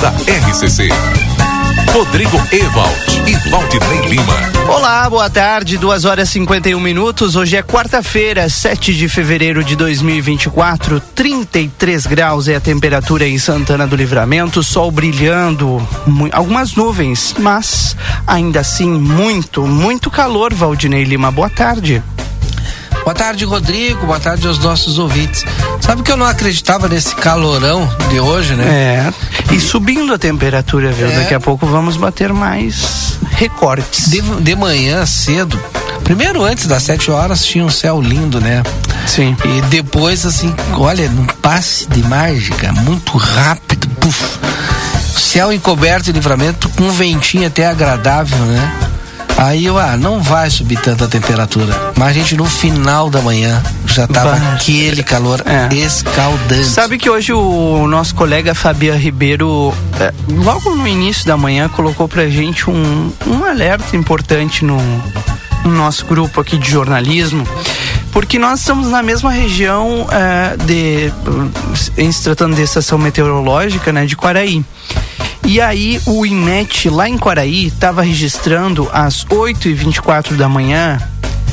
da RCC. Rodrigo Ewald e Valdinei Lima. Olá, boa tarde, 2 horas e 51 minutos. Hoje é quarta-feira, 7 de fevereiro de 2024. 33 graus é a temperatura em Santana do Livramento, sol brilhando, algumas nuvens, mas ainda assim muito, muito calor, Valdinei Lima. Boa tarde. Boa tarde, Rodrigo. Boa tarde aos nossos ouvintes. Sabe que eu não acreditava nesse calorão de hoje, né? É. E subindo a temperatura, viu? É. Daqui a pouco vamos bater mais recortes. De, de manhã cedo, primeiro antes das 7 horas, tinha um céu lindo, né? Sim. E depois, assim, olha, num passe de mágica, muito rápido, puf. Céu encoberto de livramento com um ventinho até agradável, né? Aí eu, ah, não vai subir tanta temperatura. Mas a gente no final da manhã já tava vai. aquele calor é. escaldante. Sabe que hoje o nosso colega Fabian Ribeiro, é, logo no início da manhã, colocou pra gente um, um alerta importante no, no nosso grupo aqui de jornalismo porque nós estamos na mesma região é, de em se tratando de estação meteorológica né de Quaraí e aí o IMET lá em Quaraí estava registrando às 8h24 da manhã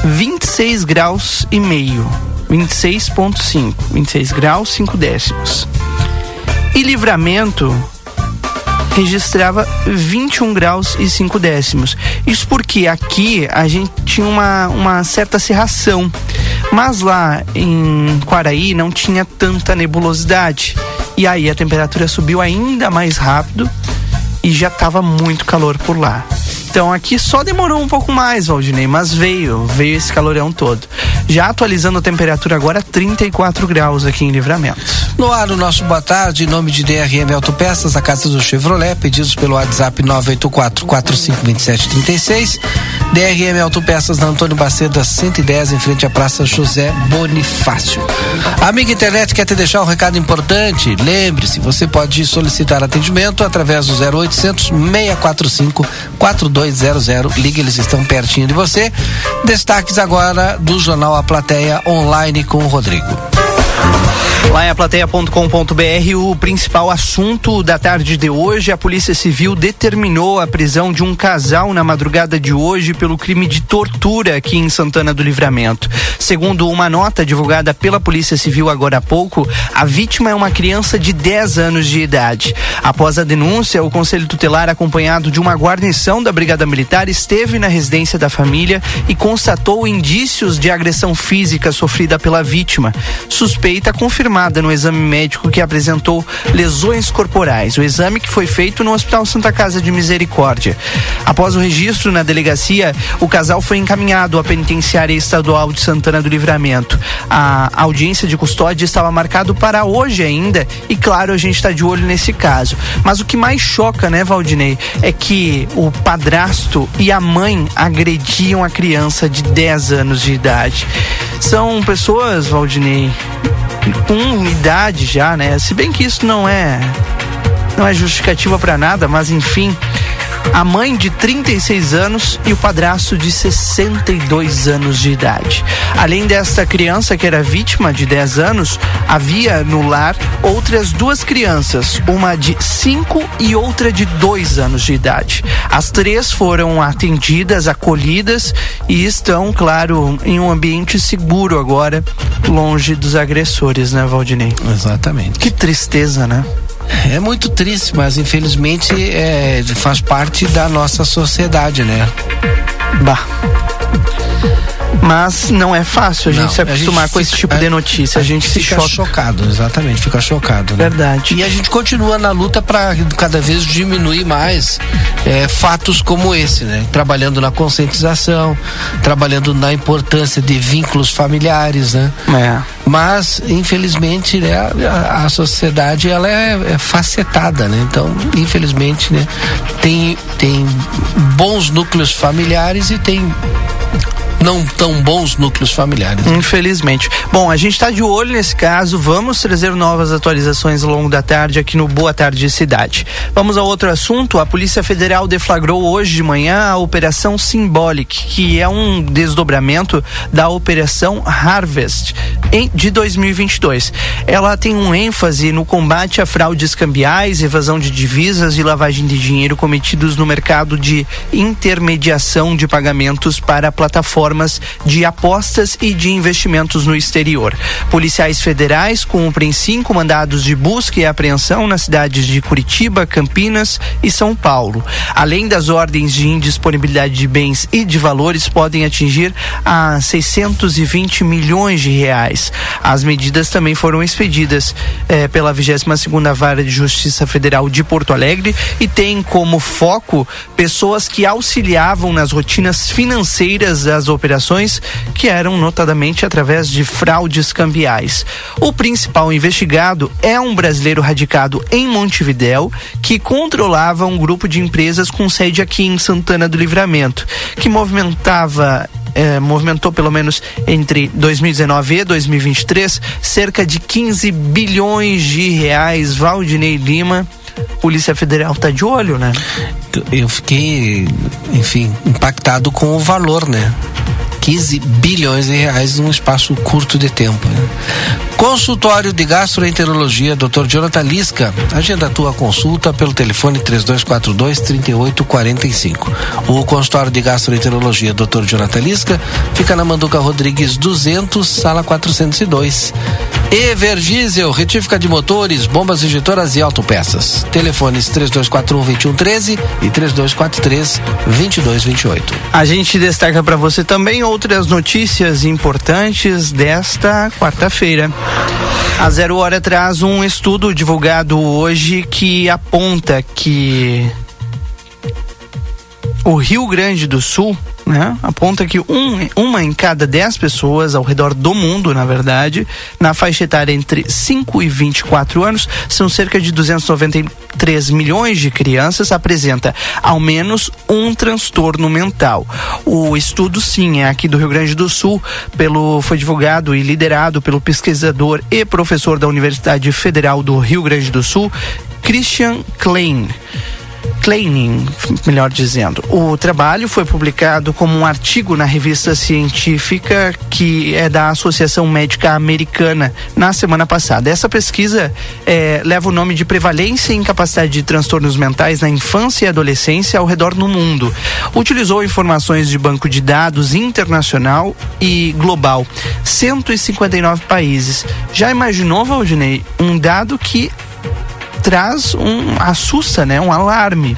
26 graus e meio. 26.5. 26 graus 5 décimos. E Livramento registrava 21 graus e 5 décimos. Isso porque aqui a gente tinha uma, uma certa serração. Mas lá em Quaraí não tinha tanta nebulosidade. E aí a temperatura subiu ainda mais rápido e já estava muito calor por lá. Então aqui só demorou um pouco mais, Valdinei, mas veio, veio esse calorão todo. Já atualizando a temperatura agora 34 graus aqui em Livramento. No ar, o nosso boa tarde, em nome de DRM Autopeças, a casa do Chevrolet, pedidos pelo WhatsApp 984 452736. DRM Autopeças na Antônio Baceda 110, em frente à Praça José Bonifácio. Amiga internet quer te deixar um recado importante? Lembre-se, você pode solicitar atendimento através do 0800 645 4200. Ligue, eles estão pertinho de você. Destaques agora do jornal A Plateia online com o Rodrigo. Lá em aplateia.com.br, o principal assunto da tarde de hoje, a Polícia Civil determinou a prisão de um casal na madrugada de hoje pelo crime de tortura aqui em Santana do Livramento. Segundo uma nota divulgada pela Polícia Civil agora há pouco, a vítima é uma criança de 10 anos de idade. Após a denúncia, o Conselho Tutelar, acompanhado de uma guarnição da Brigada Militar, esteve na residência da família e constatou indícios de agressão física sofrida pela vítima. Suspeita confirmada no exame médico que apresentou lesões corporais. O exame que foi feito no Hospital Santa Casa de Misericórdia. Após o registro na delegacia, o casal foi encaminhado à penitenciária estadual de Santana do Livramento. A audiência de custódia estava marcado para hoje ainda e claro, a gente está de olho nesse caso. Mas o que mais choca, né, Valdinei, é que o padrasto e a mãe agrediam a criança de 10 anos de idade. São pessoas, Valdinei, com idade já, né? Se bem que isso não é não é justificativa para nada, mas enfim, a mãe de 36 anos e o padrasto de 62 anos de idade. Além desta criança que era vítima de 10 anos, havia no lar outras duas crianças, uma de 5 e outra de 2 anos de idade. As três foram atendidas, acolhidas e estão, claro, em um ambiente seguro agora, longe dos agressores, né, Valdinei? Exatamente. Que tristeza, né? É muito triste, mas infelizmente é, faz parte da nossa sociedade, né? Bah. Mas não é fácil a gente não, se acostumar gente com esse tipo de notícia. A, a gente, gente fica choca. chocado, exatamente, fica chocado. Né? Verdade. E a gente continua na luta para cada vez diminuir mais é, fatos como esse, né? Trabalhando na conscientização, trabalhando na importância de vínculos familiares, né? É. Mas, infelizmente, né, a, a sociedade ela é, é, facetada, né? Então, infelizmente, né, tem, tem bons núcleos familiares e tem não tão bons núcleos familiares. Infelizmente. Bom, a gente está de olho nesse caso, vamos trazer novas atualizações ao longo da tarde aqui no Boa Tarde Cidade. Vamos a outro assunto. A Polícia Federal deflagrou hoje de manhã a Operação Symbolic, que é um desdobramento da Operação Harvest de 2022. Ela tem um ênfase no combate a fraudes cambiais, evasão de divisas e lavagem de dinheiro cometidos no mercado de intermediação de pagamentos para plataformas de apostas e de investimentos no exterior. Policiais federais cumprem cinco mandados de busca e apreensão nas cidades de Curitiba, Campinas e São Paulo. Além das ordens de indisponibilidade de bens e de valores, podem atingir a 620 milhões de reais. As medidas também foram expedidas eh, pela 22 segunda Vara de Justiça Federal de Porto Alegre e tem como foco pessoas que auxiliavam nas rotinas financeiras das operações, que eram notadamente através de fraudes cambiais. O principal investigado é um brasileiro radicado em Montevidéu que controlava um grupo de empresas com sede aqui em Santana do Livramento, que movimentava eh, movimentou pelo menos entre 2019 e 2023 cerca de 15 bilhões de reais. Valdinei Lima, Polícia Federal está de olho, né? Eu fiquei, enfim, impactado com o valor, né? 15 bilhões de reais num espaço curto de tempo. Né? Consultório de Gastroenterologia, Dr. Jonathan Lisca. Agenda a tua consulta pelo telefone 3242 3845. O consultório de Gastroenterologia, Dr. Jonathan Lisca, fica na Manduca Rodrigues 200, sala 402. Everdiesel, retífica de motores, bombas injetoras e autopeças. Telefones 3241 2113 e 3243 2228. A gente destaca para você também outras notícias importantes desta quarta-feira. A Zero Hora traz um estudo divulgado hoje que aponta que o Rio Grande do Sul né, aponta que um, uma em cada dez pessoas ao redor do mundo, na verdade, na faixa etária entre 5 e 24 anos, são cerca de 293 milhões de crianças, apresenta ao menos um transtorno mental. O estudo, sim, é aqui do Rio Grande do Sul, pelo, foi divulgado e liderado pelo pesquisador e professor da Universidade Federal do Rio Grande do Sul, Christian Klein. Kleining, melhor dizendo. O trabalho foi publicado como um artigo na revista científica que é da Associação Médica Americana na semana passada. Essa pesquisa é, leva o nome de Prevalência e Incapacidade de Transtornos Mentais na Infância e Adolescência ao redor do mundo. Utilizou informações de banco de dados internacional e global. 159 países. Já imaginou, Valdinei, um dado que traz um assusta, né? Um alarme.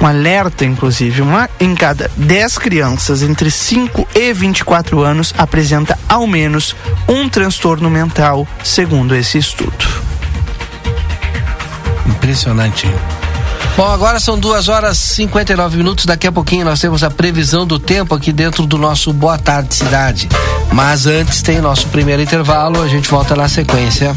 Um alerta, inclusive. Uma em cada 10 crianças entre 5 e 24 anos apresenta ao menos um transtorno mental, segundo esse estudo. Impressionante. Bom, agora são duas horas e 59 minutos. Daqui a pouquinho nós temos a previsão do tempo aqui dentro do nosso Boa Tarde Cidade. Mas antes tem nosso primeiro intervalo, a gente volta na sequência.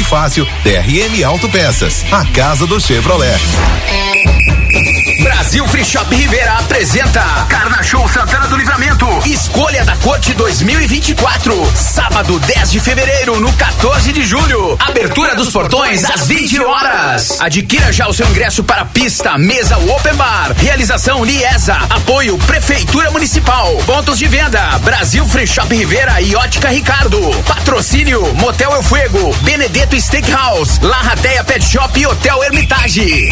DRM Autopeças, a casa do Chevrolet. Brasil Free Shop Rivera apresenta Carna Show Santana do Livramento. Escolha da Corte 2024. Sábado 10 de fevereiro, no 14 de julho. Abertura dos portões às 20 horas. Adquira já o seu ingresso para pista, mesa open bar. Realização Liesa. Apoio Prefeitura Municipal. Pontos de venda: Brasil Free Shop Rivera e Ótica Ricardo. Patrocínio: Motel El Fuego, Benedetto Steakhouse, Larrateia Pet Shop e Hotel Hermitage.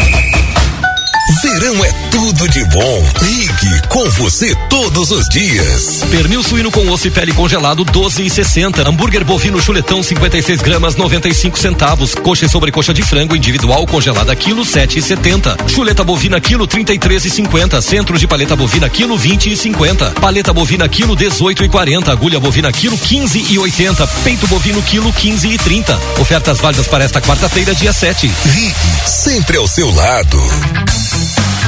Verão é tudo de bom. Ligue com você todos os dias. Pernil suíno com osso e pele congelado 12 e 60. Hambúrguer bovino chuletão 56 gramas 95 centavos. Coxa e sobrecoxa de frango individual congelada quilo 7 e 70. Chuleta bovina quilo 33 e 50. Centro de paleta bovina quilo 20 e 50. Paleta bovina quilo 18 e 40. Agulha bovina quilo 15 e 80. Peito bovino quilo 15 e 30. Ofertas válidas para esta quarta-feira, dia 7. Ligue sempre ao seu lado.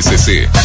Tardes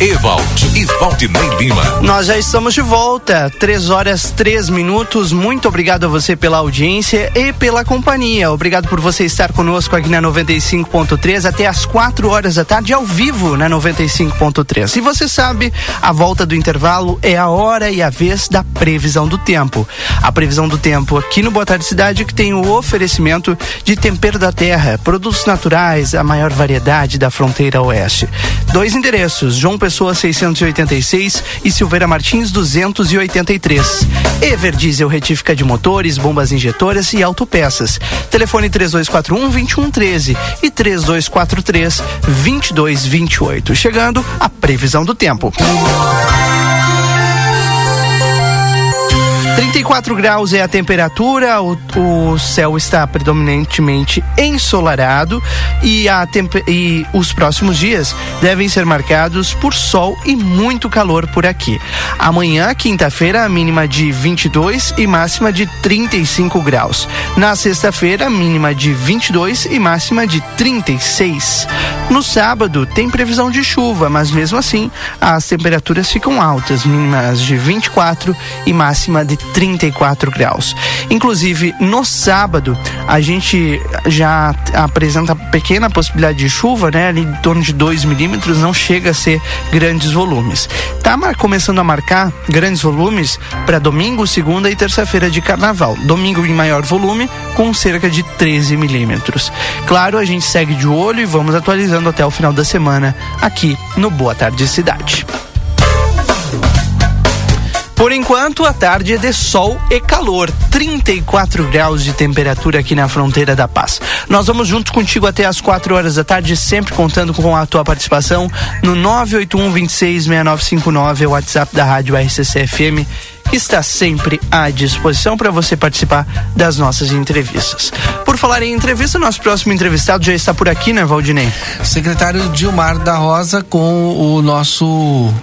Ewald e Valdinei Lima. Nós já estamos de volta, três horas três minutos. Muito obrigado a você pela audiência e pela companhia. Obrigado por você estar conosco aqui na 95.3 até as quatro horas da tarde, ao vivo na 95.3. E você sabe, a volta do intervalo é a hora e a vez da previsão do tempo. A previsão do tempo aqui no Boa Tarde Cidade que tem o oferecimento de tempero da terra, produtos naturais, a maior variedade da fronteira oeste. Dois endereços, João Pessoa 686 e Silveira Martins 283. Ever Diesel retífica de motores, bombas injetoras e autopeças. Telefone 3241 2113 e 3243 2228. Chegando a previsão do tempo. 34 graus é a temperatura, o, o céu está predominantemente ensolarado e, a e os próximos dias devem ser marcados por sol e muito calor por aqui. Amanhã, quinta-feira, mínima de 22 e máxima de 35 graus. Na sexta-feira, mínima de 22 e máxima de 36. No sábado, tem previsão de chuva, mas mesmo assim, as temperaturas ficam altas, mínimas de 24 e máxima de 34 graus. Inclusive, no sábado, a gente já apresenta pequena possibilidade de chuva, né? Ali em torno de 2 milímetros, não chega a ser grandes volumes. Tá começando a marcar grandes volumes para domingo, segunda e terça-feira de carnaval. Domingo em maior volume, com cerca de 13 milímetros. Claro, a gente segue de olho e vamos atualizando até o final da semana aqui no Boa Tarde Cidade. Por enquanto, a tarde é de sol e calor, 34 graus de temperatura aqui na fronteira da paz. Nós vamos junto contigo até as 4 horas da tarde, sempre contando com a tua participação no 981 26 6959, o WhatsApp da Rádio RCC FM que está sempre à disposição para você participar das nossas entrevistas. Por falar em entrevista, nosso próximo entrevistado já está por aqui, né, Valdinei? Secretário Dilmar da Rosa com o nosso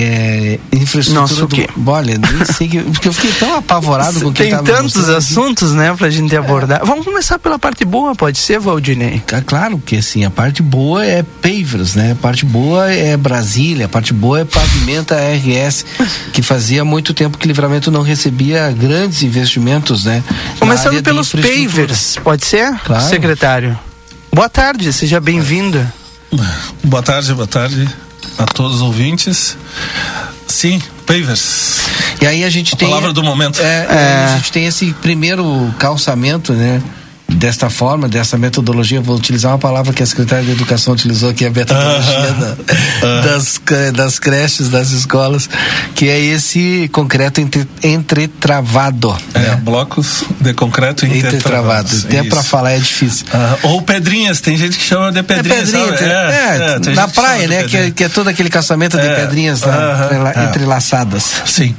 é, infraestrutura Nossa, o quê? do. Olha, nem sei que, porque eu fiquei tão apavorado com o que Tem tantos mostrando assuntos, né, pra gente abordar. Vamos começar pela parte boa, pode ser, Valdinei? É Claro que assim, a parte boa é pavers, né? A parte boa é Brasília, a parte boa é Pavimenta RS, que fazia muito tempo que Livramento não recebia grandes investimentos, né? Começando pelos pavers, pode ser, Claro. secretário? Boa tarde, seja bem-vindo. Boa tarde, boa tarde a todos os ouvintes. Sim, pavers. E aí a gente A tem. palavra do momento. É, É. A gente tem esse primeiro calçamento, né? Desta forma, dessa metodologia, vou utilizar uma palavra que a secretária de Educação utilizou, que é a metodologia da- das, cre- das creches, das escolas, que é esse concreto entre, entretravado. É, né? blocos de concreto Entretravado. Até para falar é difícil. Ah, ou pedrinhas, tem gente que chama de É pedrinhas. pedrinha, sabe? tem- é, tem na que praia, né? Que é, pedrinha. que é todo aquele calçamento de É, pedrinhas lá, aham, entrela- é. entrelaçadas. Sim.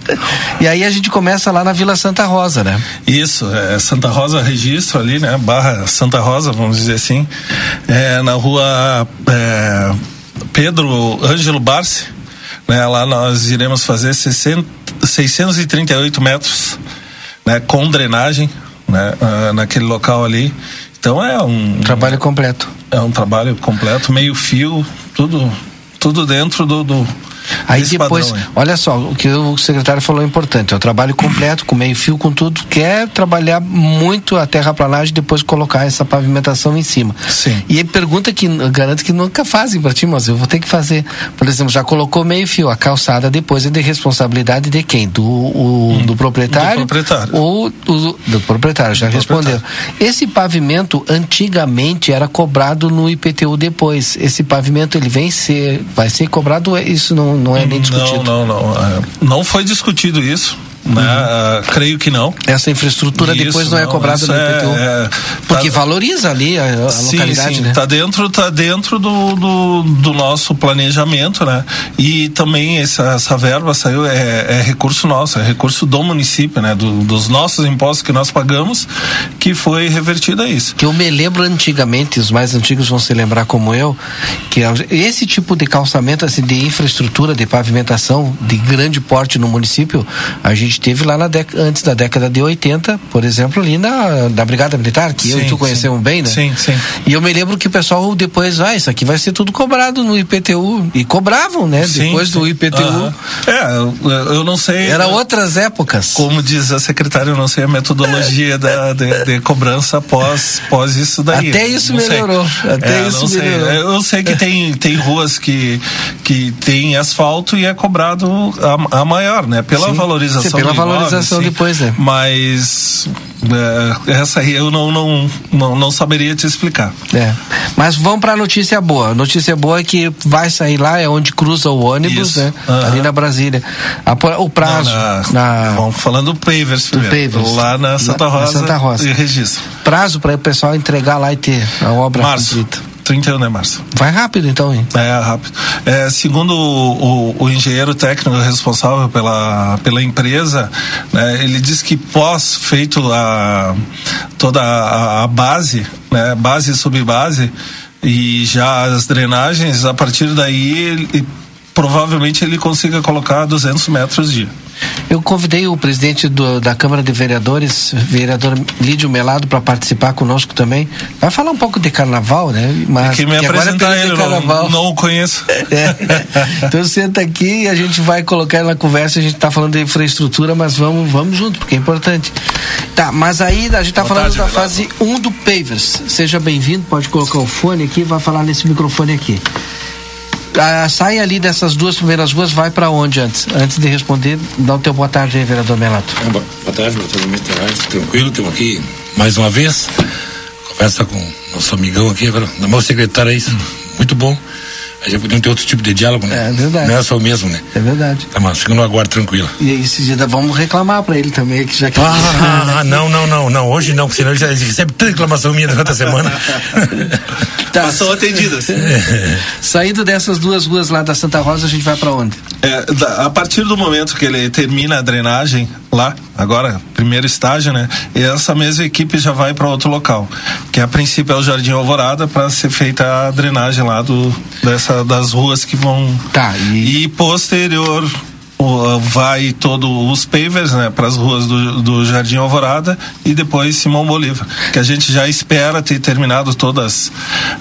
E aí a gente começa lá na Vila Santa Rosa, né? Isso, é Santa Rosa Registro ali, né? Barra Santa Rosa, vamos dizer assim. É, na rua é, Pedro Ângelo Barci. Né? Lá nós iremos fazer 60, 638 metros né? com drenagem né? Ah, naquele local ali. Então é um Trabalho completo. é um trabalho completo, meio fio, tudo, tudo dentro do. do Aí desse depois, padrão olha só, o que o secretário falou é importante, é o trabalho completo, com meio fio, com tudo, quer trabalhar muito a terraplanagem e depois colocar essa pavimentação em cima. Sim. E pergunta que garanto que nunca fazem para ti, mas eu vou ter que fazer. Por exemplo, já colocou meio fio, a calçada depois é de responsabilidade de quem? Do, o- do proprietário? Hum, do proprietário. Ou do, do proprietário, já Do respondeu. proprietário. Esse pavimento antigamente era cobrado no IPTU depois. Esse pavimento ele vem ser, vai ser cobrado, é- isso não, não é nem discutido. Não, não, não. é, Não foi discutido isso. Né? Ah, creio que não. Essa infraestrutura Isso, depois não, é cobrada no IPTU. é- é- porque tá- valoriza ali a, a sim, localidade, sim, né? Tá dentro, tá dentro do, do, do nosso planejamento, né? E também essa, essa verba saiu, é, é recurso nosso, é recurso do município, né? Do- dos nossos impostos que nós pagamos, que foi revertido a isso. Que eu me lembro antigamente, os mais antigos vão se lembrar como eu, que é esse tipo de calçamento, assim, de infraestrutura, de pavimentação de grande porte no município, a gente teve lá na década, antes da década de 80, por exemplo, ali na, na Brigada Militar, que eu e Sim, tu conhecemos sim. bem, né? Sim, sim. E eu me lembro que o pessoal depois, ah, isso aqui vai ser tudo cobrado no IPTU. E cobravam, né? Sim, depois do sim. IPTU. Aham. É, eu, eu não sei. Era outras épocas. Como diz a secretária, eu não sei a metodologia da, de, de cobrança pós, pós isso daí. Até isso Não sei. melhorou, até É, isso não sei. melhorou. Eu sei que tem, tem ruas que, que tem asfalto e é cobrado a, a maior, né? Pela Sim. valorização Sim, pela imóvel, valorização sim. depois, né? Mas é, essa aí eu não, não, não, não saberia te explicar. É. Mas vamos para a notícia boa. A notícia boa é que vai sair lá, é onde cruza o ônibus, Isso. né? Aham. Ali na Brasília. A o prazo. Não, na- Vamos falando do Pavers primeiro. Pavers. Lá na Santa Na- na Rosa. Santa Rosa. E registro. prazo para o pessoal entregar lá e ter a obra Março. Completa. 31 de março. Vai rápido então, hein? É, rápido. É, segundo o, o- o engenheiro técnico responsável pela, pela empresa, né, ele diz que pós feito a, toda a, a base, né, base e subbase, e já as drenagens, a partir daí ele- provavelmente ele consiga colocar 200 metros dia. Eu convidei o presidente do, da Câmara de Vereadores, vereador Lídio Melado, para participar conosco também. Vai falar um pouco de carnaval, né? Mas que me apresentar ele, não, não o conheço. É. Então senta aqui e a gente vai colocar na conversa, a gente está falando de infraestrutura, mas vamos, vamos junto, porque é importante. Tá, mas aí a gente está falando tarde, da fase 1 um do Pavers. Seja bem-vindo, pode colocar o fone aqui, vai falar nesse microfone aqui a, sai ali dessas duas primeiras ruas, vai para onde antes? Antes de responder, dá o teu boa tarde aí, vereador Melato. É, boa tarde, vereador Tranquilo, estamos aqui mais uma vez. Conversa com nosso amigão aqui, agora, meu secretário aí, muito bom. A gente podia ter outro tipo de diálogo, né? É verdade. Não é só o mesmo, né? É verdade. Tá, mas fica no aguardo tranquilo. E aí, esse dia vamos reclamar pra ele também, que já que. Ah, não, não, não, não. Hoje não, porque senão ele já recebe tanta reclamação minha durante a semana. tá. São atendidas. É. Saindo dessas duas ruas lá da Santa Rosa, a gente vai pra onde? É, a partir do momento que ele termina a drenagem lá, agora, primeiro estágio, né? E essa mesma equipe já vai para outro local, que a princípio é o Jardim Alvorada para ser feita a drenagem lá do dessa das ruas que vão tá e, e posterior vai todos os pavers né, para as ruas do, do, Jardim Alvorada e depois Simão Bolívar, que a gente já espera ter terminado todas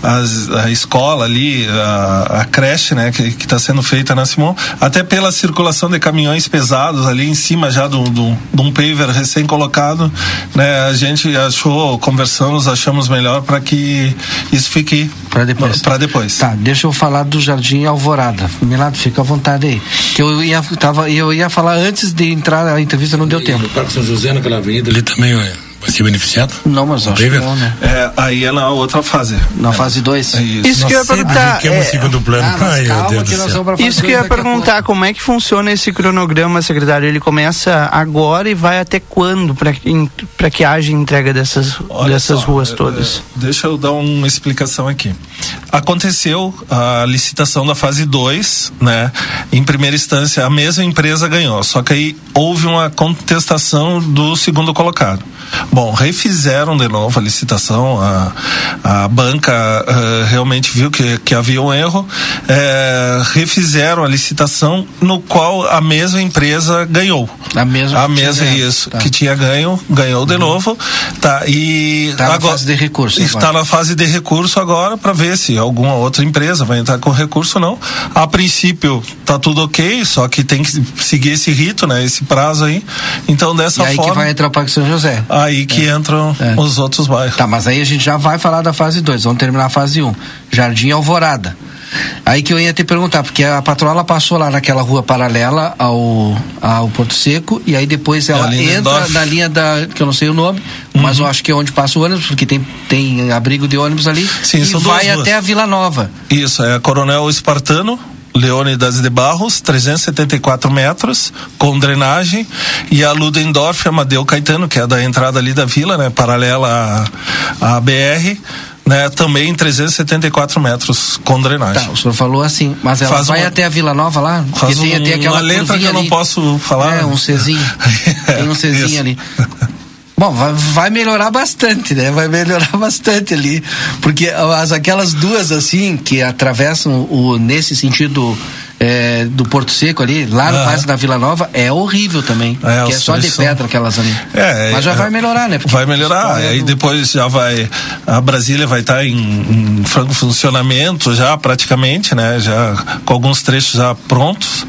as, a escola ali, a, a creche né, que está sendo feita na Simão, até pela circulação de caminhões pesados ali em cima já de um paver recém colocado, né, a gente achou, conversamos, achamos melhor para que isso fique para depois. Depois. Tá, deixa eu falar do Jardim Alvorada. Milado, fica à vontade aí. Que eu ia tava, eu ia falar antes de entrar a entrevista, não deu e tempo. No Parque São José, naquela avenida ali também, ué vai ser beneficiado? Não, mas acho que não, né? É, aí é na outra fase. Na é. fase 2? É isso. isso que eu ia perguntar. Que é, segundo plano. Ah, Ai, calma que Isso que eu ia perguntar, como é que funciona esse cronograma, secretário? Ele começa agora e vai até quando para que, que haja entrega dessas, dessas só, ruas é, todas? É, deixa eu dar uma explicação aqui. Aconteceu a licitação da fase 2, né? Em primeira instância, a mesma empresa ganhou, só que aí houve uma contestação do segundo colocado. Bom, refizeram de novo a licitação, a, a banca uh, realmente viu que, que havia um erro, é, refizeram a licitação no qual a mesma empresa ganhou. A mesma, a mesma isso, tá. que tinha ganho, ganhou de uhum. novo, tá, e tá agora, na fase de recurso. Está na fase de recurso agora para ver se alguma outra empresa vai entrar com recurso ou não. A princípio tá tudo ok, só que tem que seguir esse rito, né, esse prazo aí. Então dessa e aí forma. que vai entrar o Parque São José aí que é. entram é. os outros bairros. Tá, mas aí a gente já vai falar da fase 2, vamos terminar a fase 1. Um. Jardim Alvorada. Aí que eu ia te perguntar, porque a patroa passou lá naquela rua paralela ao, ao Porto Seco, e aí depois ela é entra na linha da, que eu não sei o nome, uhum. mas eu acho que é onde passa o ônibus, porque tem, tem abrigo de ônibus ali, Sim, e vai até a Vila Nova. Isso, é a Coronel Espartano, Leônidas de Barros, 374 metros, com drenagem, e a Ludendorff Amadeu Caetano, que é da entrada ali da vila, né, paralela à, à BR, né, também 374 metros com drenagem. Tá, o senhor falou assim, mas ela faz vai uma, até a Vila Nova lá? Porque tem um, até aquela uma letra que eu não posso falar. É, um Czinho. tem um Czinho ali. Bom, vai, vai, melhorar bastante, né? Vai melhorar bastante ali. Porque as, aquelas duas, assim, que atravessam o, nesse sentido é, do Porto Seco ali, lá no passe da Vila Nova, é horrível também. É, que é só de pedra aquelas ali. É, Mas já é, vai melhorar, né? Porque vai melhorar. Aí do... depois já vai. A Brasília vai estar tá em, em franco funcionamento já praticamente, né? Já com alguns trechos já prontos,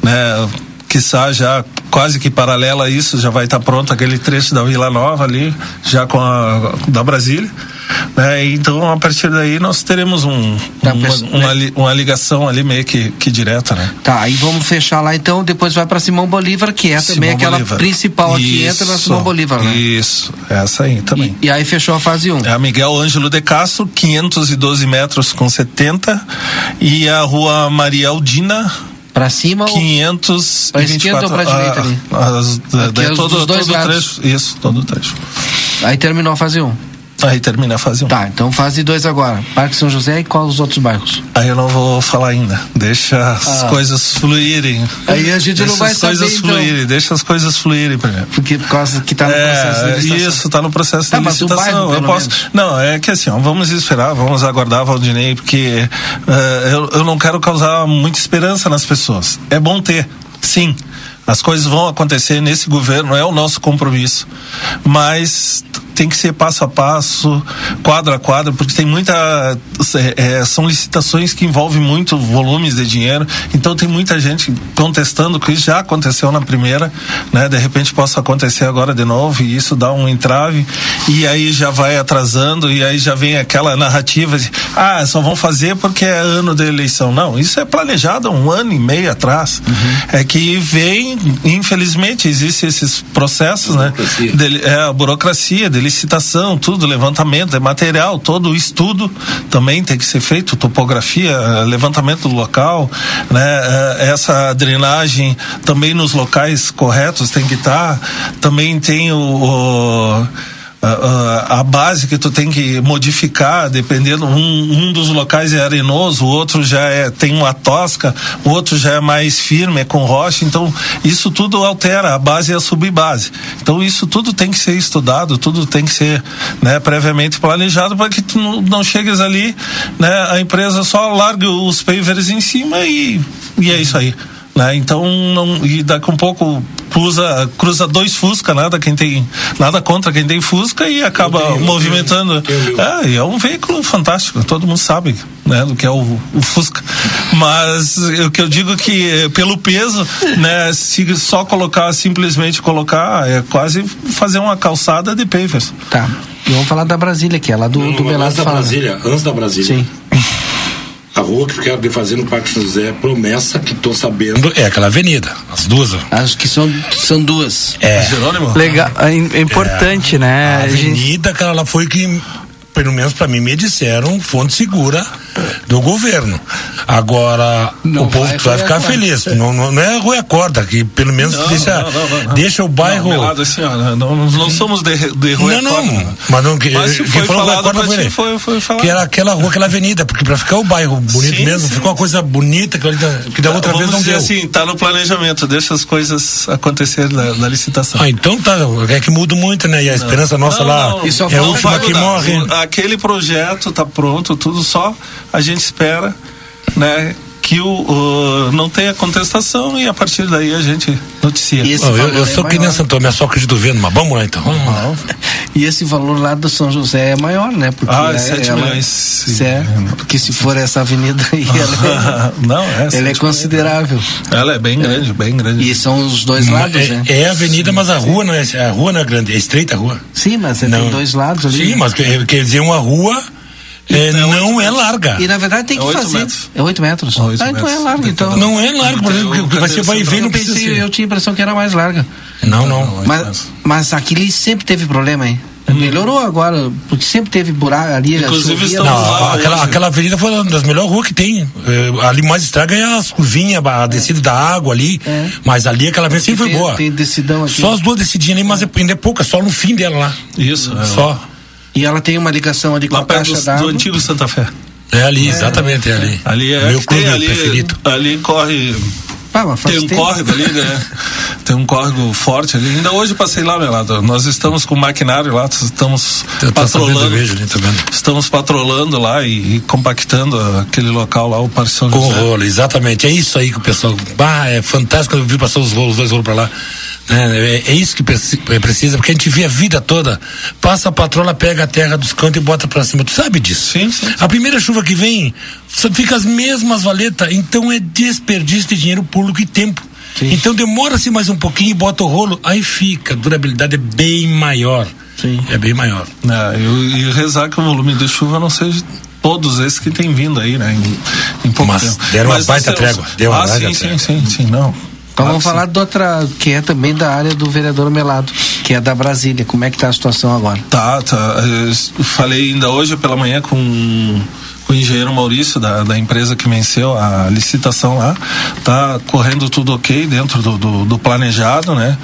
né? Quiçá já quase que paralela a isso, já vai estar tá pronto aquele trecho da Vila Nova ali, já com a da Brasília. Né? Então, a partir daí, nós teremos um, tá, uma, uma, né? uma, ligação ali meio que, que direta, né? Tá, aí vamos fechar lá então, depois vai para Simão Bolívar, que é Simão também aquela Bolívar. principal aqui, entra na Simão Bolívar, né? Isso, essa aí também. E, e, aí fechou a fase 1. Um. É a Miguel Ângelo de Castro, 512 metros com 70, e a rua Maria Aldina, Pra cima 500 ou... Pra esquerda ou pra direita ali? As, Aqui, todo, todo trecho, isso, todo o trecho. Aí terminou a fase 1. Um. Aí termina a fase 1. Um. Tá, então fase 2 agora. Parque São José e qual os outros bairros? Aí eu não vou falar ainda. Deixa as ah. coisas fluírem. Aí a gente deixa não vai as saber, coisas então. fluírem, deixa as coisas fluírem primeiro. Porque por causa que tá no é, processo de licitação. Isso, tá no processo tá, de licitação. Bairro, eu posso. Menos. Não, é que assim, ó, vamos esperar, vamos aguardar, Valdinei, porque uh, eu, eu não quero causar muita esperança nas pessoas. É bom ter, sim As coisas vão acontecer nesse governo, é o nosso compromisso. Mas tem que ser passo a passo, quadro a quadro, porque tem muita. É, são licitações que envolvem muito volumes de dinheiro, então tem muita gente contestando que isso já aconteceu na primeira, né? De repente possa acontecer agora de novo e isso dá um entrave, e aí já vai atrasando, e aí já vem aquela narrativa de ah, só vão fazer porque é ano da eleição. Não, isso é planejado há um ano e meio atrás. Uhum. É que vem, infelizmente, existem esses processos, né? De, é a burocracia de licitação, tudo, levantamento de material, todo o estudo também tem que ser feito, topografia, levantamento do local, né? É, essa drenagem também nos locais corretos tem que estar. Também tem o, o a, a, base que tu tem que modificar, dependendo, um, um dos locais é arenoso, o outro já é, tem uma tosca, o outro já é mais firme, é com rocha, então isso tudo altera a base e a subbase. Então isso tudo tem que ser estudado, tudo tem que ser né, previamente planejado para que tu não, não chegues ali, né, a empresa só larga os pavers em cima e, e é isso aí. Né? Então, não, e daqui um pouco cruza, cruza dois Fusca, nada quem tem, nada contra quem tem Fusca e acaba tenho, movimentando. É, é um veículo fantástico, todo mundo sabe, né, do que é o, o Fusca. Mas o que eu digo que pelo peso, né, se só colocar simplesmente colocar é quase fazer uma calçada de pavers. Tá. E vamos falar da Brasília, que é lá do, não, do Antes da Brasília, antes da Brasília. Sim. A rua que fica fazendo no Parque São José, promessa que tô sabendo. É aquela avenida, as duas. Acho que são, são duas. É. Jerônimo? Legal, é, é importante, é. né? A avenida, aquela lá foi que pelo menos para mim me disseram, fonte segura do governo. Agora, não o povo vai, vai ficar feliz. Não, não, não, é Rui Acorda, que pelo menos não, deixa, deixa o bairro. Não, lado, assim, ó, não, não, somos de, de Rui Não, não. Mas não, que, mas que foi falou falado Acorda foi, foi, foi falado. Que era aquela rua, aquela avenida, porque para ficar o bairro bonito sim, mesmo, sim. ficou uma coisa bonita que, da tá, outra vez não deu. assim, tá no planejamento, deixa as coisas acontecerem na, na, licitação. Ah, então tá, é que muda muito, né? E a esperança nossa lá é a última que morre. Aquele projeto tá pronto, tudo só a gente espera, né? Que o, o, não tenha contestação e a partir daí a gente noticia. Oh, eu, eu sou é que nem Santo minha sogra de vendo, mas vamos lá então. Vamos lá. E esse valor lá do São José é maior, né? Porque ah, é 7 ela, milhões. É, é, porque se for essa avenida aí, ela é, não, é, ela é considerável. Ela é bem grande, bem grande. E são os dois lados, é, né? É a avenida, sim, mas a rua não é, a rua não é grande, é estreita a rua. Sim, mas é não. tem dois lados ali. Sim, mas quer, quer dizer uma rua é, é não é larga. E na verdade tem que é fazer. Metros. É 8 metros. 8 ah, então é larga. Então. Não é larga, porque você vai ver, não precisa. Pensei, eu tinha a impressão que era mais larga. Não, não. Mas, mas aquele sempre teve problema, hein? Hum. Melhorou agora, porque sempre teve buraco ali. Inclusive não, lá, aquela, aquela avenida foi uma das melhores ruas que tem. É, ali mais estraga é as curvinhas, a descida é. da água ali. É. Mas ali aquela avenida sempre foi boa. Tem decidão aqui. Só as duas decidinhas ali, mas é. ainda é pouca, só no fim dela lá. Isso. Só. E ela tem uma ligação ali Lá com a caixa d'água. do antigo Santa Fé. É ali, é, exatamente, é ali. Ali é Meu clube ali, preferido. Ali corre ah, tem um tempo. córrego ali, né? tem um córrego forte ali. Ainda hoje passei lá, meu lado. Nós estamos com maquinário lá, estamos Eu patrolando. Vejo ali, estamos patrolando lá e, e, compactando aquele local lá, o Parque São Com José. rolo, exatamente. É isso aí que o pessoal. Ah, é fantástico eu vi passar os rolos, os dois rolos pra lá. É, é, é isso que precisa, porque a gente vê a vida toda. Passa a patrola, pega a terra dos cantos e bota pra cima. Tu sabe disso? Sim, sim. A primeira chuva que vem, fica as mesmas valetas. Então é desperdício de dinheiro público e tempo. Sim. Então demora-se mais um pouquinho e bota o rolo, aí fica. A durabilidade é bem maior. Sim. É bem maior. É, e, rezar que o volume de chuva não seja todos esses que tem vindo aí, né? Em, em pouco Mas tempo. deram uma baita trégua. Deu uma ah, sim, sim, sim, sim, não. Então vamos falar de outra, que é também da área do vereador Melado, que é da Brasília. Como é que está a situação agora? Tá, tá. Eu falei ainda hoje pela manhã com o engenheiro Maurício da, da empresa que venceu a licitação lá tá correndo tudo ok dentro do, do, do planejado né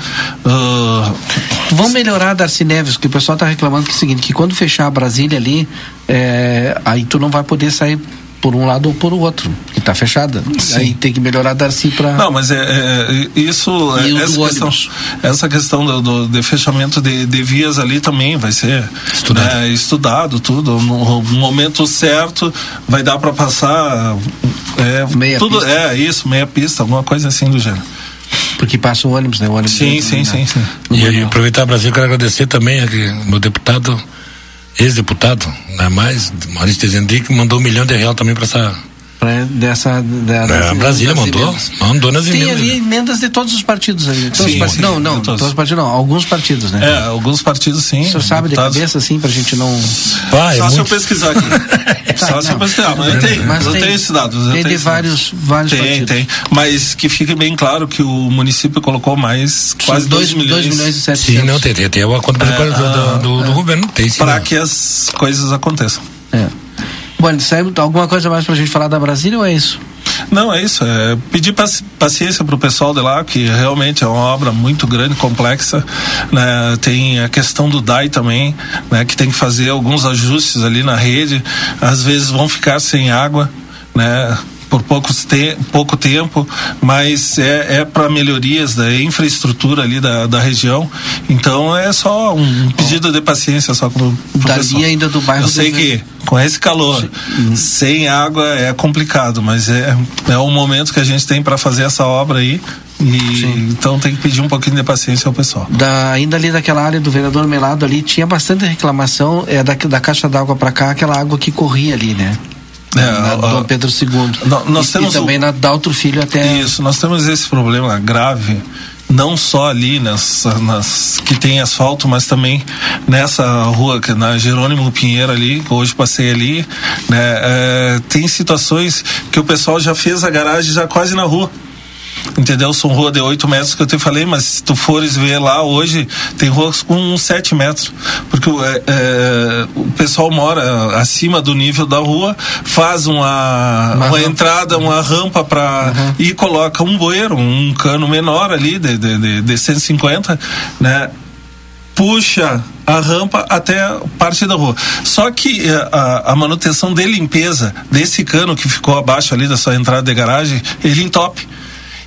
uh... vão melhorar Darcy Neves que o pessoal tá reclamando que é o seguinte que quando fechar a Brasília ali é, aí tu não vai poder sair por um lado ou por outro, que está fechada. Sim. Aí tem que melhorar Darcy para. Não, mas é, é isso, é, essa, questão, essa questão do, do de fechamento de, de, vias ali também vai ser estudado, né, estudado tudo. No, no, momento certo vai dar para passar. É, meia tudo, pista. É, isso, meia pista, alguma coisa assim do gênero. Porque passa o ônibus, né? O ônibus Sim, sim, sim, sim. E, e aproveitar Brasil, quero agradecer também aqui, meu deputado, ex-deputado, né, mais, Maurício que mandou um milhão de real também para essa. Pra dessa, da, É, das- Brasília das mandou, emendas. mandou nas Tem emendas. ali emendas de todos os partidos ali. Todos Sim, os partidos. não, não, de todos. todos os partidos não. Alguns partidos, né? É, alguns partidos sim. O senhor sabe de deputados. cabeça, assim, pra gente não. Pá, é Só se eu muito- pesquisar aqui. Só se eu pesquisar. Mas eu tenho, Mas eu tem- tenho esses dados. eu tem de vários- dados. vários Tem, partidos. tem. Mas que fique bem claro que o município colocou mais quase 2 milhões. 2 milhões e 700. Sim, não, tem, tem, tem a conta É, do, do, do, do governo, tem sim. Para né? que as coisas aconteçam. É. Bom, saiu alguma coisa mais pra gente falar da Brasília ou é isso? Não, é isso. É pedir paci- paciência para o pessoal de lá, que realmente é uma obra muito grande, complexa. Né? Tem a questão do DAI também, né? que tem que fazer alguns ajustes ali na rede. Às vezes vão ficar sem água, né? Por poucos te pouco tempo, mas é, é para melhorias da infraestrutura ali da, da região. Então é só um pedido de paciência só para o Dali pessoal. ainda do bairro Eu sei que com esse calor, sem água é complicado, mas é, é o momento que a gente tem para fazer essa obra aí. E então tem que pedir um pouquinho de paciência ao pessoal. Da, ainda ali daquela área do vereador Melado ali, tinha bastante reclamação é, da, da caixa d'água pra cá, aquela água que corria ali, né? É, na ó, Dom Pedro II. nó- nós e, temos e também o- na Daltro Filho até. Isso, nós temos esse problema grave, não só ali nas, nas que tem asfalto, mas também nessa rua, que na Jerônimo Pinheiro ali, que hoje passei ali, né? é, tem situações que o pessoal já fez a garagem já quase na rua. Entendeu? São rua de 8 metros que eu te falei, mas se tu fores ver lá hoje, tem ruas com uns 7 metros. Porque é, é, o pessoal mora acima do nível da rua, faz uma, Uma uma entrada, uma rampa para e coloca um bueiro, um cano menor ali de, de, de, de 150, né? puxa a rampa até a parte da rua. Só que eh, a, a manutenção de limpeza desse cano que ficou abaixo ali da sua entrada de garagem, ele entope.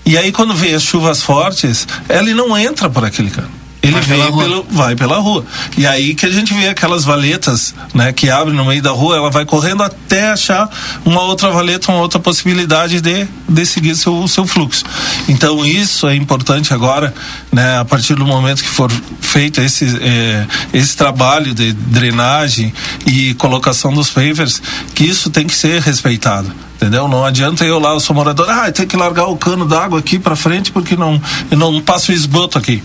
E aí quando vem as chuvas fortes, ele não entra por aquele cano. Ele Vai vem pela rua. pelo, vai pela rua. E aí que a gente vê aquelas valetas, né, que abrem no meio da rua, ela vai correndo até achar uma outra valeta, uma outra possibilidade de, de seguir seu, seu fluxo. Então isso é importante agora, né, a partir do momento que for feito esse, eh, esse trabalho de drenagem e colocação dos pavers, que isso tem que ser respeitado. Entendeu? Não adianta eu lá, eu sou morador, ah, tem que largar o cano d'água aqui para frente porque não, eu não passo o esgoto aqui.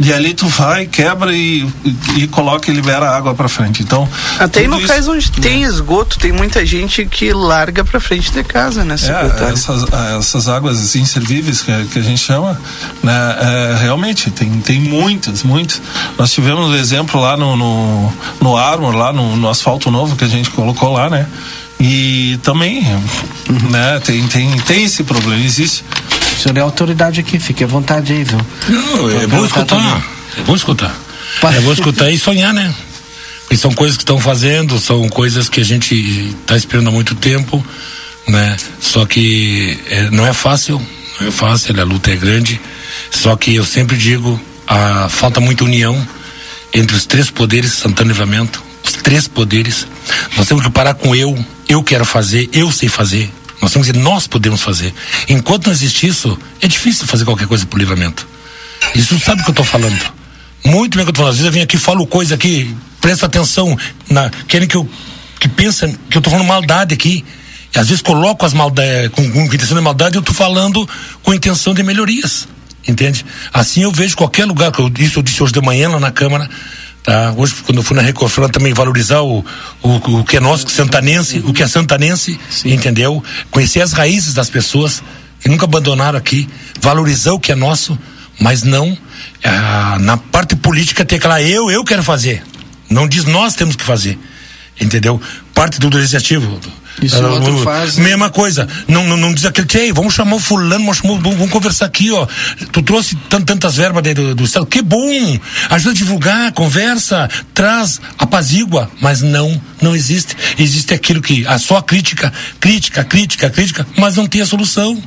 E ali tu vai, quebra e, e, e coloca e libera a água para frente. Então, Até em locais isso- onde tem esgoto, tem muita gente que larga pra frente de casa, né, É, essas, essas águas inservíveis que, que a gente chama, né, é, realmente tem, tem muitas, muitas. Nós tivemos um exemplo lá no, no, no Armor, lá no, no asfalto novo que a gente colocou lá, né? E também, né, tem, tem, tem esse problema, existe. O senhor é autoridade aqui, fique à vontade aí, viu? Não, é bom escutar. É bom escutar. É bom escutar e sonhar, né? Porque são coisas que estão fazendo, são coisas que a gente está esperando há muito tempo, né? Só que é, não é fácil, não é fácil, a luta é grande. Só que eu sempre digo, a, falta muita união entre os três poderes, Santana e Livramento, os três poderes. Nós temos que parar com eu, eu quero fazer, eu sei fazer. Nós temos que dizer, nós podemos fazer. Enquanto não existe isso, é difícil fazer qualquer coisa por livramento. Isso sabe o que eu estou falando. Muito bem que eu tô falando. Às vezes eu venho aqui falo coisa aqui, presta atenção, na, querem que eu que pensa que eu tô falando maldade aqui. E às vezes coloco as maldades com, com intenção de maldade eu tô falando com intenção de melhorias. Entende? Assim eu vejo qualquer lugar, que eu, isso eu disse hoje de manhã lá na Câmara, tá? Hoje, quando eu fui na Recofran também valorizar o, o, o que é nosso, que é santanense, o que é santanense, entendeu? Conhecer as raízes das pessoas que nunca abandonaram aqui, valorizar o que é nosso, mas não ah, na parte política ter aquela eu, eu quero fazer. Não diz nós temos que fazer. Entendeu? Parte do legislativo. Isso Ah, o outro o- faz, né? Mesma coisa. Não, não, não diz aquele, ei, vamos chamar o fulano, vamos, chamar, vamos, vamos conversar aqui, ó. Tu trouxe tan- tantas verbas do, do Estado. Que bom! Ajuda a divulgar, conversa, traz, apazigua. Mas não, não existe. Existe aquilo que, a só crítica, crítica, crítica, crítica, mas não tem a solução.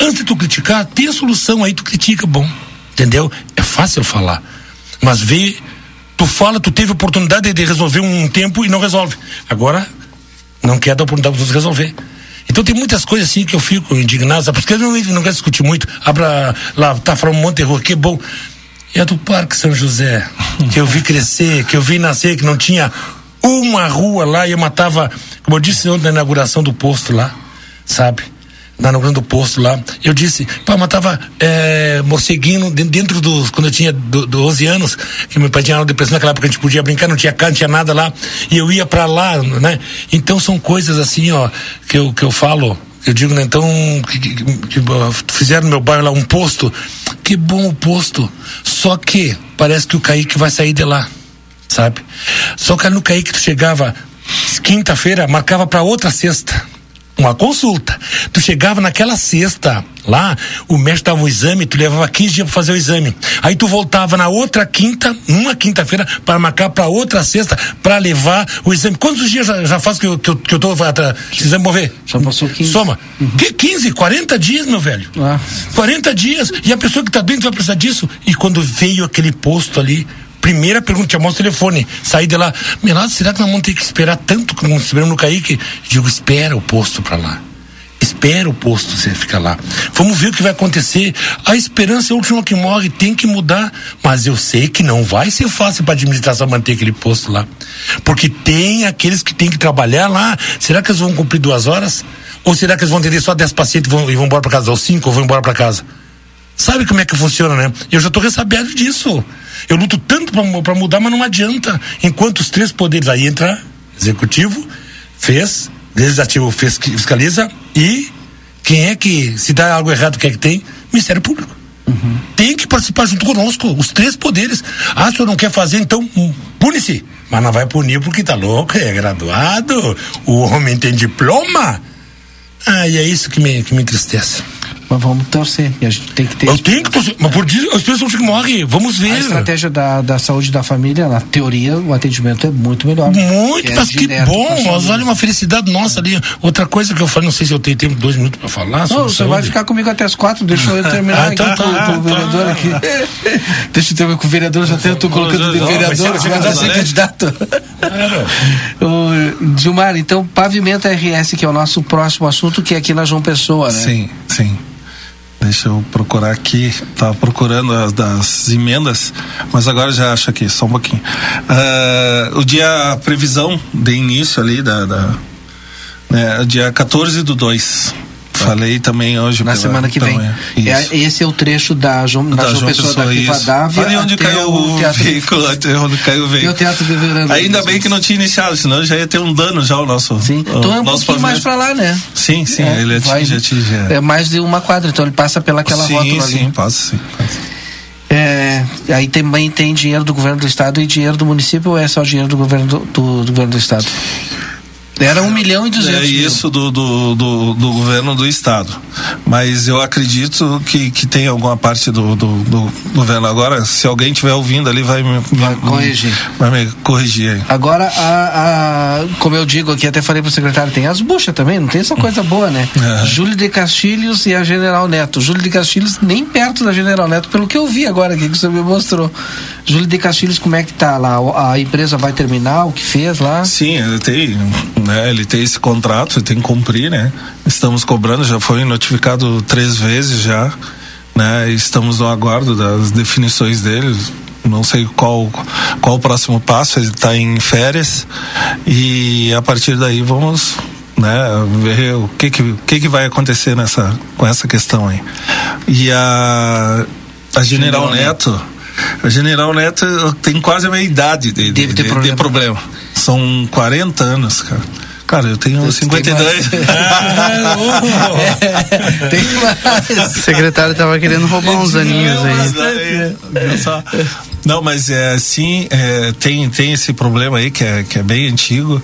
Antes de tu criticar, tem a solução aí, tu critica, bom. Entendeu? É fácil falar. Mas vê, tu fala, tu teve oportunidade de resolver um tempo e não resolve. Agora, não quer dar oportunidade para você resolver. Então tem muitas coisas assim que eu fico indignado, sabe? porque eu não, não quero discutir muito. Abra lá, tá falando um monte de rua, que bom. A do Parque São José, que eu vi crescer, que eu vi nascer, que não tinha uma rua lá e eu matava, como eu disse ontem na inauguração do posto lá, sabe? Na inauguração do posto lá. Eu disse, pá, matava é, morceguinho dentro dos. Quando eu tinha do, 12 anos, que meu pai tinha aula de depressão naquela época, a gente podia brincar, não tinha carne, não tinha nada lá, e eu ia para lá, né? Então são coisas assim, ó, que eu, que eu falo. Eu digo, né, então, que, que, que, fizeram no meu bairro lá um posto. Que bom o posto. Só que parece que o Kaique vai sair de lá sabe? Só que no Kaique tu chegava quinta-feira, marcava para outra sexta uma consulta. Tu chegava naquela sexta lá, o médico dava um exame, tu levava 15 dias para fazer o exame. Aí tu voltava na outra quinta, numa quinta-feira, para marcar para outra sexta, para levar o exame. Quantos dias já, já faz que eu, que eu, que eu tô? Exame mover? Já passou 15. Soma. Uhum. Que 15? 40 dias, meu velho. Ah. 40 dias. E a pessoa que tá doente vai precisar disso. E quando veio aquele posto ali, Primeira pergunta, mostra o telefone. Saí de lá. Melado, será que nós vamos ter que esperar tanto como esperamos no Kaique? Digo, espera o posto para lá. Espera o posto você ficar lá. Vamos ver o que vai acontecer. A esperança é a última que morre, tem que mudar. Mas eu sei que não vai ser fácil para a administração manter aquele posto lá. Porque tem aqueles que têm que trabalhar lá. Será que eles vão cumprir duas horas? Ou será que eles vão atender só dez pacientes e vão, e vão embora para casa? Ou cinco, ou vão embora para casa? Sabe como é que funciona, né? Eu já estou ressabiado disso. Eu luto tanto para mudar, mas não adianta. Enquanto os três poderes aí entra executivo, fez, legislativo fez, fiscaliza e quem é que, se dá algo errado, quem é que tem? Ministério Público. Uhum. Tem que participar junto conosco, os três poderes. Ah, o senhor não quer fazer, então hum, pune-se. Mas não vai punir porque tá louco, é graduado, o homem tem diploma. Ah, e é isso que me, que me entristece. Mas vamos torcer. E a gente tem que ter. Eu tenho que torcer. Mas por isso as pessoas que morrem. Vamos ver. A estratégia da, da saúde da família, na teoria, o atendimento é muito melhor. Muito, é mas que bom. Mas olha uma felicidade nossa ali. Outra coisa que eu falei, não sei se eu tenho tempo, dois minutos para falar. Não, você saúde. vai ficar comigo até as quatro, deixa eu terminar ah, aqui tá, com, com, o vereador aqui. deixa eu ter com o vereador, já tô colocando de vereador, já ser candidato. Gilmar, então, pavimento RS, que é o nosso próximo assunto, que é aqui na João Pessoa, né? Sim, sim. Deixa eu procurar aqui. Estava procurando as das emendas, mas agora já acho aqui, só um pouquinho. Uh, o dia, a previsão de início ali da. da né, dia 14 do 2 Falei também hoje. Na semana que vem. É, esse é o trecho da João, da João, João Pessoa, Pessoa da Rivadavia. Ali onde caiu o, o veículo, até onde caiu o veículo. o teatro de verão. Ainda bem que não tinha iniciado, senão já ia ter um dano já o nosso. Sim, então é um pouquinho mais pra lá, né? Sim, sim, é, ele atinge, atinge. É. é mais de uma quadra, então ele passa pelaquela sim, rótula ali. Sim, passa sim. Passa. É, aí também tem dinheiro do governo do estado e dinheiro do município ou é só dinheiro do governo do, do, do governo do estado? Era um milhão e duzentos É isso do, do, do, do, governo do estado. Mas eu acredito que, que tem alguma parte do, do, do governo. Agora, se alguém estiver ouvindo ali, vai me, vai corrigir. Vai me corrigir aí. Agora, a, a, como eu digo aqui, até falei pro secretário, tem as buchas também, não tem essa coisa boa, né? É. Júlio de Castilhos e a General Neto. Júlio de Castilhos nem perto da General Neto, pelo que eu vi agora aqui que você me mostrou. Júlio de Castilhos, como é que tá lá? A empresa vai terminar o que fez lá? Sim, tem né? Ele tem esse contrato, ele tem que cumprir, né? Estamos cobrando, já foi notificado três vezes já, né? Estamos no aguardo das definições dele. Não sei qual qual o próximo passo. Ele está em férias e a partir daí vamos né, ver o que que, que que vai acontecer nessa com essa questão aí. E a a General, General Neto, Neto a General Neto tem quase a minha idade de, de, de, problema. problema. São 40 anos, cara. Cara, eu tenho 52. Tem é, tem mais. O secretário estava querendo roubar uns aninhos aí. Não, mas é assim, é, tem, tem esse problema aí que é, que é bem antigo,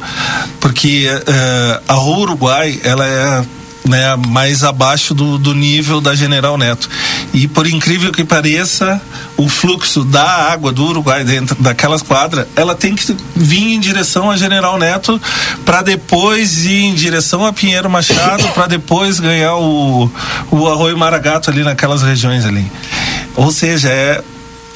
porque é, a Uruguai, ela é né, mais abaixo do, do nível da General Neto. E por incrível que pareça, o fluxo da água do Uruguai dentro daquelas quadras, ela tem que vir em direção a General Neto para depois ir em direção a Pinheiro Machado para depois ganhar o, o Arroio Maragato ali naquelas regiões ali. Ou seja, é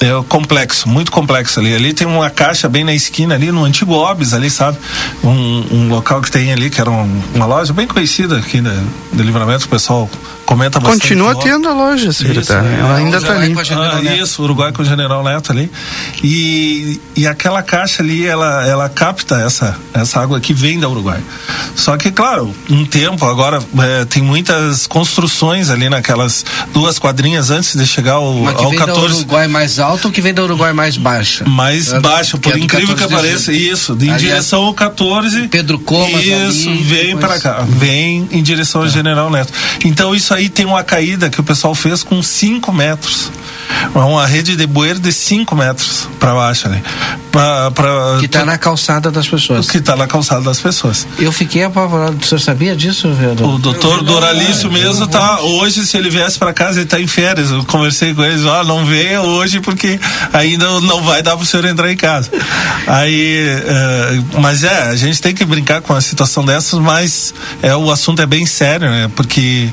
é complexo, muito complexo ali. Ali tem uma caixa bem na esquina ali, no antigo Obis ali, sabe? Um, um local que tem ali, que era um, uma loja bem conhecida aqui da, do livramento, o pessoal comenta bastante. Continua no- tendo a loja, secretário. Isso, Ela é, ainda está Uruguai ali. com a General Neto. isso, Uruguai com o General Neto ali. E, e aquela caixa ali, ela, ela capta essa, essa água que vem da Uruguai. Só que, claro, um tempo, agora é, tem muitas construções ali naquelas duas quadrinhas antes de chegar ao, Mas que ao vem da 14. Uruguai mais alta ou que vem da Uruguai mais baixa? Mais É, baixa, por é incrível que 14 de pareça, isso, em direção ao 14. Pedro Comas Isso, ali, vem depois- para cá, vem em direção ao General Neto. Então isso aí tem uma caída que o pessoal fez com 5 metros. É Uma rede de bueiro de 5 metros para baixo ali. Pra, pra, Que está na calçada das pessoas. que tá na calçada das pessoas. Eu fiquei apavorado. O senhor sabia disso, vereador? O doutor Doralício mesmo tá hoje, se ele viesse para casa, ele tá em férias. Eu conversei com eles, ó, não venha hoje porque ainda não vai dar pro senhor entrar em casa. Aí, eh, mas é, a gente tem que brincar com a situação dessas, mas é, o assunto é bem sério, né? Porque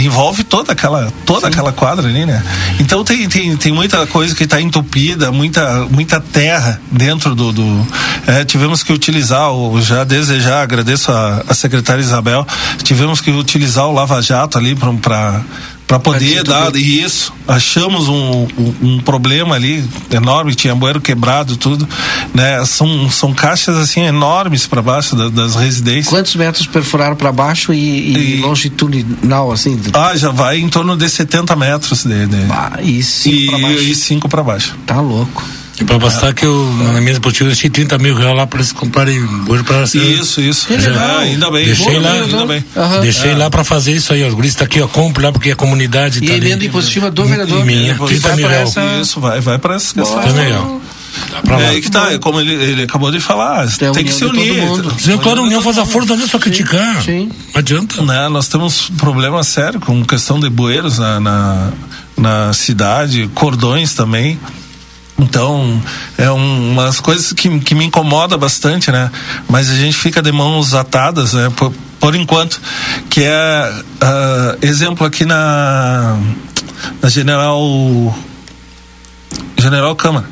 envolve toda aquela, toda aquela quadra ali, né? Então tem, tem, tem muita coisa que está entupida, muita, muita terra dentro do. do é, tivemos que utilizar, o, já desde já agradeço a, a secretária Isabel, tivemos que utilizar o Lava Jato ali para para poder dar isso. Achamos um, um, um problema ali enorme tinha bueiro quebrado tudo né? São são caixas assim enormes para baixo da- das residências. Quantos metros perfuraram para baixo e, e, longitudinal, assim? ah já vai em torno de 70 metros de, de... e cinco pra baixo. e para baixo. Tá louco E pra bastar que eu, na minha esportiva, eu deixei 30 mil reais lá pra eles comprarem hoje pra Isso, isso. Ah, ainda bem. Deixei Boa, lá, ainda bem. deixei É. lá pra fazer isso aí. Os guris tá aqui, ó, compre lá porque a comunidade E tá ali. emenda impositiva do vereador. Minha, Vai 30 mil reais. essa- Isso, vai, vai para essas questões. Tá legal. É aí que tá, é como ele, ele acabou de falar, tem, que união se unir. Se eu quero união, faz a força, não é só criticar. Sim. Não adianta. Né, nós temos problema sério com questão de bueiros na, na, na cidade, cordões também. Então, é um, umas coisas que, que me incomoda bastante, né? Mas a gente fica de mãos atadas, né? Por, por enquanto. Que é ah, exemplo aqui na, na General General Câmara.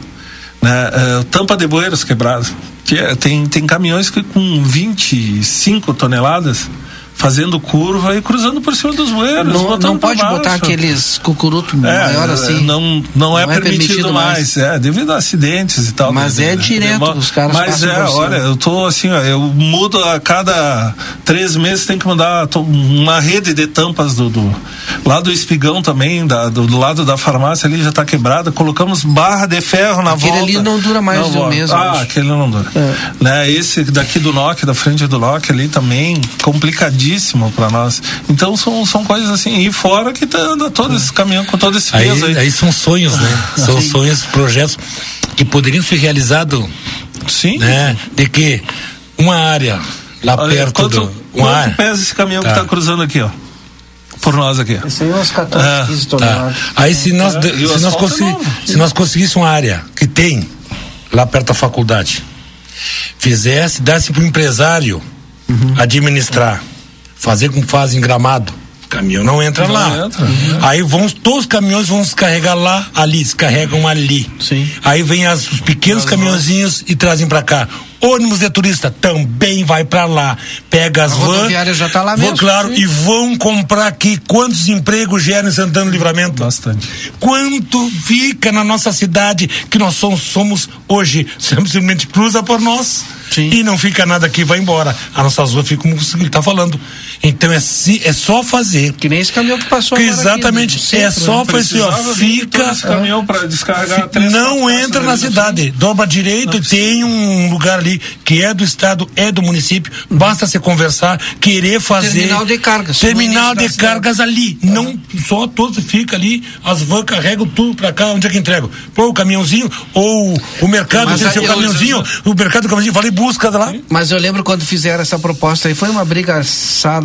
Né? Eh, tampa de bueiros quebrados. Que é- tem, tem caminhões que com 25 toneladas fazendo curva e cruzando por cima dos bueiros. Não, não pode botar aqueles cucuruto É, maior assim. Não, não, é, Não é permitido, permitido mais, é, devido a acidentes e tal. Mas de- é direto, de- os caras Mas é, olha, eu tô assim, ó, eu mudo a cada três meses, tem que to- uma rede de tampas do, do lá do espigão também, da, do, do lado da farmácia ali já tá quebrada, colocamos barra de ferro na Aquele volta. ali não dura mais Não de um volta. Ah, acho. aquele não dura. É. Né, esse daqui do NOC, da frente do NOC ali também, complicadíssimo para nós. Então são, são coisas assim, e fora que tá anda todo esse caminhão com todo esse peso aí. Aí, aí são sonhos, né? São Sim. sonhos, projetos que poderiam ser realizados, Sim. né? De que uma área lá Olha, perto quanto, do... quanto Uma área, pesa esse caminhão Tá. que tá cruzando aqui, ó? Por nós aqui. Esse aí é uns 14, Ah, 15 Tá. toneladas. Aí se nós, É, se, nós é consegui- se nós conseguíssemos uma área que tem lá perto da faculdade, fizesse, desse para o empresário Uhum. administrar, fazer como fazem em gramado, o caminhão não entra Não lá. entra, uhum. Aí vão, todos os caminhões vão se carregar lá, ali, se carregam ali. Sim. Aí vem as- os pequenos caminhãozinhos e trazem para cá. Ônibus de turista também vai para lá. Pega as A vans. rodoviária já tá lá vão, mesmo, Claro, sim. e vão comprar aqui. Quantos empregos geram em Santana do Livramento? Bastante. Quanto fica na nossa cidade que nós somos, somos hoje? Simplesmente cruza por nós. Sim. E não fica nada aqui, vai embora. A nossa rua fica como ele está falando. Então é, si- é só fazer. Que nem esse caminhão que passou Que agora aqui, exatamente. no centro, é só né? fazer, ó. Vir todo Fica. esse caminhão para descarregar três, Não quatro entra na cidade, dobra direito e tem um lugar ali que é do estado, é do município. Basta se conversar, querer fazer. Terminal de cargas. Terminal de cargas ali. Não só todos fica ali, as vans carregam tudo pra cá, onde é que entregam? Pô, o caminhãozinho, ou o mercado Mas tem seu eu- caminhãozinho, o mercado do caminhãozinho, falei, busca lá. Mas eu lembro quando fizeram essa proposta aí, foi uma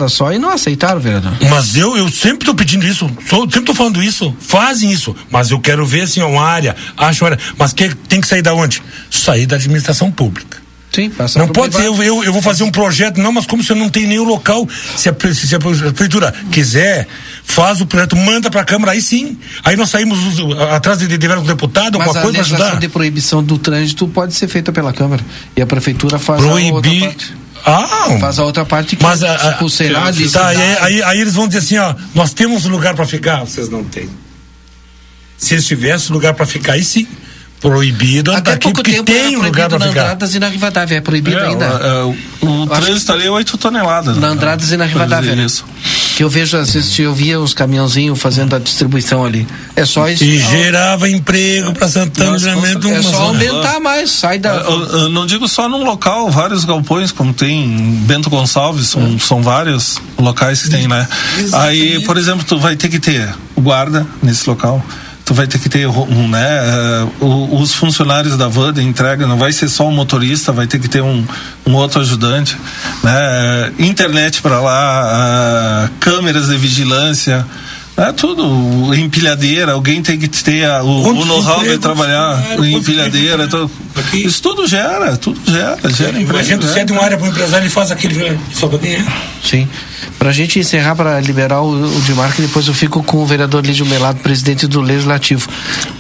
só e não aceitaram, vereador. Mas eu, eu sempre tô pedindo isso, sou, sempre tô falando isso, fazem isso, mas eu quero ver assim, uma área, acho uma área, mas que, tem que sair da onde? Sair da administração pública. Sim, passa Não pode ser, eu, eu, eu vou fazer um projeto, não, mas como se eu não tenho nenhum local, se a, se a prefeitura quiser faz o projeto, manda para a Câmara, aí sim. Aí nós saímos os- atrás de, de diversos deputados, Mas alguma a coisa para legislação ajudar. de proibição do trânsito pode ser feita pela Câmara. E a prefeitura faz a outra Proibir. parte. Ah, Faz a outra parte que mas a, a, tipo, sei lá, de tá, aí, aí, aí eles vão dizer assim, ó, nós temos lugar para ficar, vocês não têm. Se eles tivessem lugar para ficar, aí sim. Proibido Até daqui pouco tempo tem era um lugar na. Andradas e na Rivadavia. É proibido É, ainda. o, o, o Acho trânsito ali é 8 toneladas. Na né? Andradas e na Rivadavia. né? Isso. Que eu vejo, às vezes, eu via os caminhãozinhos fazendo a distribuição ali. É só isso. E gerava emprego para Santana Livramento. É só aumentar mais. Sai da. Eu, eu não digo só num local, vários galpões, como tem em Bento Gonçalves, são, são vários locais que tem, né? Aí, por exemplo, tu vai ter que ter o guarda nesse local. Tu vai ter que ter né, o- os funcionários da van de entrega, não vai ser só o motorista, vai ter que ter um, um outro ajudante, né? eh, Internet para lá, ah, câmeras de vigilância, é tudo, empilhadeira, alguém tem que ter a- o, o know-how de trabalhar É, em empilhadeira, tudo. Isso tudo gera, tudo gera, gera A emprego. gente né? cede uma área para o empresário e faz aquele. Só para é. Sim. Pra gente encerrar, para liberar o, o Dimarco, depois eu fico com o vereador Lídio Melado, presidente do Legislativo.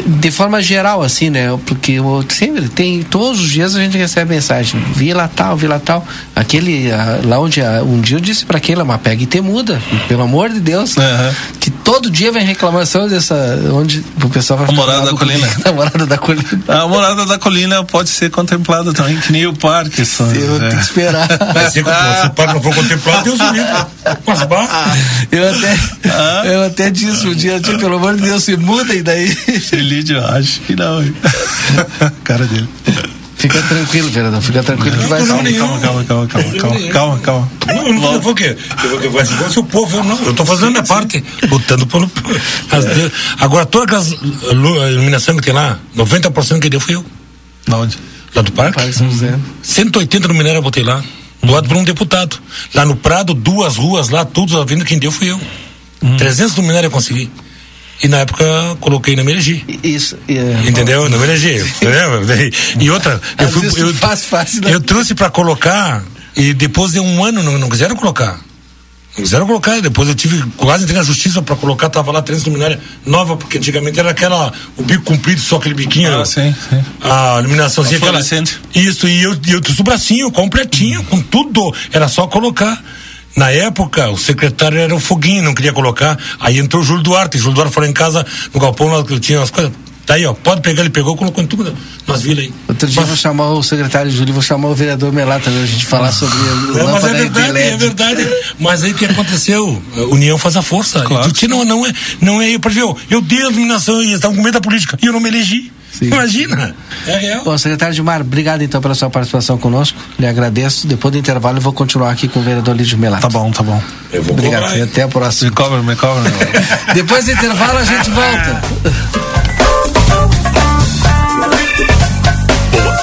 De forma geral, assim, né? Porque eu sempre tem, todos os dias a gente recebe mensagem, vila tal, vila tal. Aquele, ah, lá onde, ah, um dia eu disse para aquele, mas pega e te muda, pelo amor de Deus. Aham. Que todo dia vem reclamação dessa, onde o pessoal vai A ficar morada da colina. A morada da colina. A morada da colina pode ser contemplada também, que nem o parque. Só, Eu vou ter que é. esperar. Mas se o se o parque não for contemplado, Deus o livre. Mas bah, Eu até, eu até disse um dia, tio, pelo amor de Deus, se mudem daí. Lídio, eu acho que não. Cara dele. Fica tranquilo, vereador, fica tranquilo que vai. Calma, calma, calma, calma, calma, calma, calma. Não, eu não vou o quê? Eu vou- eu vou se o povo, eu não. Eu tô fazendo a minha parte, lutando pelo. Agora, todas aquelas lu- iluminação que tem lá, 90% que deu fui eu. Da onde? Lá do parque. Parque São José. 180 luminárias eu botei lá, doado por um deputado. Lá no Prado, duas ruas lá, todos a venda, quem deu fui eu. 300 luminárias eu consegui. E na época coloquei na minha elegi. Isso. é, Entendeu? Não elegi. entendeu? E outra, eu, fui, eu, faz fácil, né? eu trouxe pra colocar e depois de um ano não, não quiseram colocar. Quiseram colocar, depois eu tive quase entrei na justiça pra colocar, tava lá três luminárias nova, porque antigamente era aquela, o bico comprido, só aquele biquinho. Ah, sim, sim. A iluminaçãozinha aquela. Isso, e eu, eu trouxe o bracinho completinho, com tudo. Era só colocar. Na época, o secretário era o Foguinho, não queria colocar. Aí entrou o Júlio Duarte. Júlio Duarte foi lá em casa, no galpão lá que eu tinha as coisas. Tá aí, ó, pode pegar, ele pegou, colocou em tudo nas vilas aí. Outro dia eu vou chamar o secretário Júlio, vou chamar o vereador Melá também, a gente falar sobre a Não, mas é verdade, é verdade. Mas aí o que aconteceu? A União faz a força. Claro. Disse, não, não é, não é eu, por exemplo, eu dei a iluminação e eles estavam com medo da política e eu não me elegi. Sim. Imagina. É real. Bom, secretário Gilmar, obrigado então pela sua participação conosco. Lhe agradeço. Depois do intervalo eu vou continuar aqui com o vereador Lídio Melá. Tá bom, tá bom. Eu vou Obrigado. cobrar, E até a próxima. Me cobra, me cobra. Depois do intervalo a gente volta.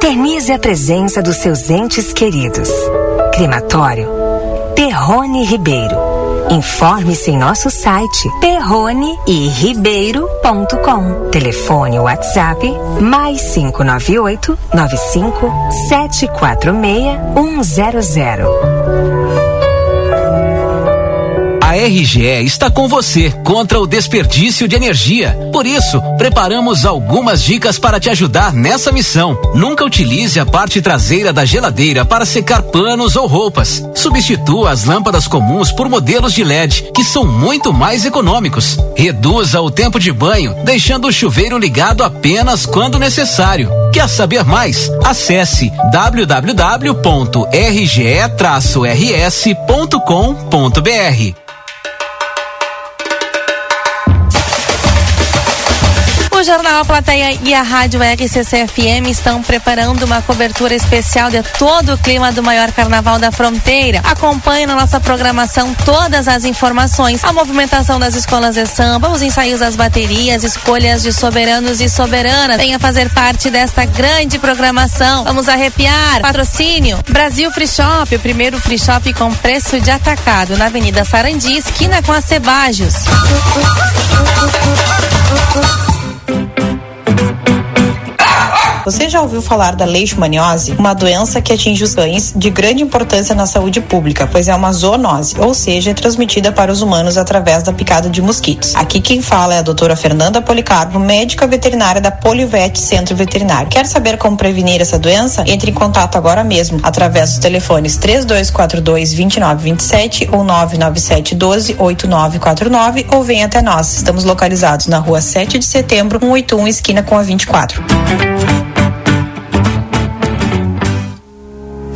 Eternize a presença dos seus entes queridos. Crematório Perrone Ribeiro. Informe-se em nosso site perroneiribeiro.com. Telefone WhatsApp mais 598 95 746 100. RGE está com você contra o desperdício de energia. Por isso, preparamos algumas dicas para te ajudar nessa missão. Nunca utilize a parte traseira da geladeira para secar panos ou roupas. Substitua as lâmpadas comuns por modelos de LED, que são muito mais econômicos. Reduza o tempo de banho, deixando o chuveiro ligado apenas quando necessário. Quer saber mais? Acesse www.rge-rs.com.br. O Jornal Plateia e a Rádio RCC-FM estão preparando uma cobertura especial de todo o clima do maior carnaval da fronteira. Acompanhe na nossa programação todas as informações, a movimentação das escolas de samba, os ensaios das baterias, escolhas de soberanos e soberanas. Venha fazer parte desta grande programação. Vamos arrepiar. Patrocínio Brasil Free Shop, o primeiro free shop com preço de atacado na Avenida Sarandi, esquina com a Cebajos. Thank you. Você já ouviu falar da leishmaniose? Uma doença que atinge os cães de grande importância na saúde pública, pois é uma zoonose, ou seja, é transmitida para os humanos através da picada de mosquitos. Aqui quem fala é a doutora Fernanda Policarpo, médica veterinária da Polivet Centro Veterinário. Quer saber como prevenir essa doença? Entre em contato agora mesmo através dos telefones 3242 2927 ou 997 12 8949 ou venha até nós. Estamos localizados na rua 7 de setembro, 181, esquina com a 24.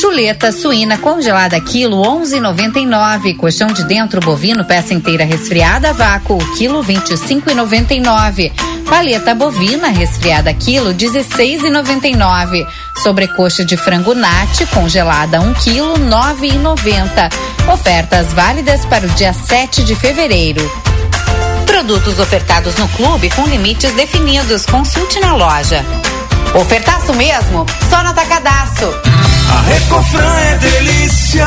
Chuleta suína congelada quilo 11,99. Colchão de dentro bovino peça inteira resfriada vácuo quilo 25,99. Paleta bovina resfriada quilo 16,99. Sobrecoxa de frango nati congelada 1 quilo 9,90. Ofertas válidas para o dia 7 de fevereiro. Produtos ofertados no clube com limites definidos. Consulte na loja. Ofertaço mesmo? Só no Atacadaço. A Recofran é delícia.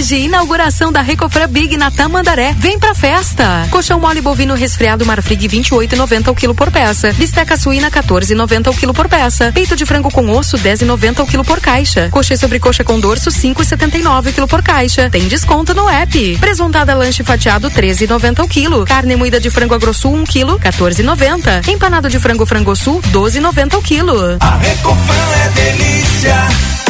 Hoje, inauguração da Recofran Big na Tamandaré. Vem pra festa. Colchão mole bovino resfriado Marfrig 28,90 o quilo por peça. Bisteca suína 14,90 o quilo por peça. Peito de frango com osso 10,90 o quilo por caixa. Coxa sobre coxa com dorso 5,79 o quilo por caixa. Tem desconto no app. Presuntada lanche fatiado 13,90 o quilo. Carne moída de frango agrossul 1 quilo 14,90. Empanado de frango frangosul 12,90 o quilo. A Recofran é delícia.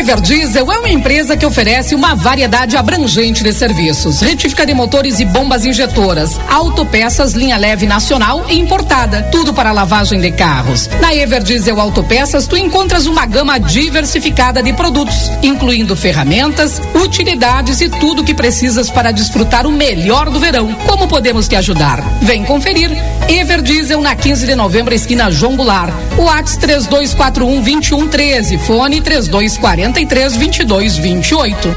Everdiesel é uma empresa que oferece uma variedade abrangente de serviços: retífica de motores e bombas injetoras, autopeças linha leve nacional e importada, tudo para lavagem de carros. Na Everdiesel Autopeças tu encontras uma gama diversificada de produtos, incluindo ferramentas, utilidades e tudo que precisas para desfrutar o melhor do verão. Como podemos te ajudar? Vem conferir. Everdiesel na 15 de novembro, esquina João Goulart. WhatsApp 3241 2113, fone 3243 2228.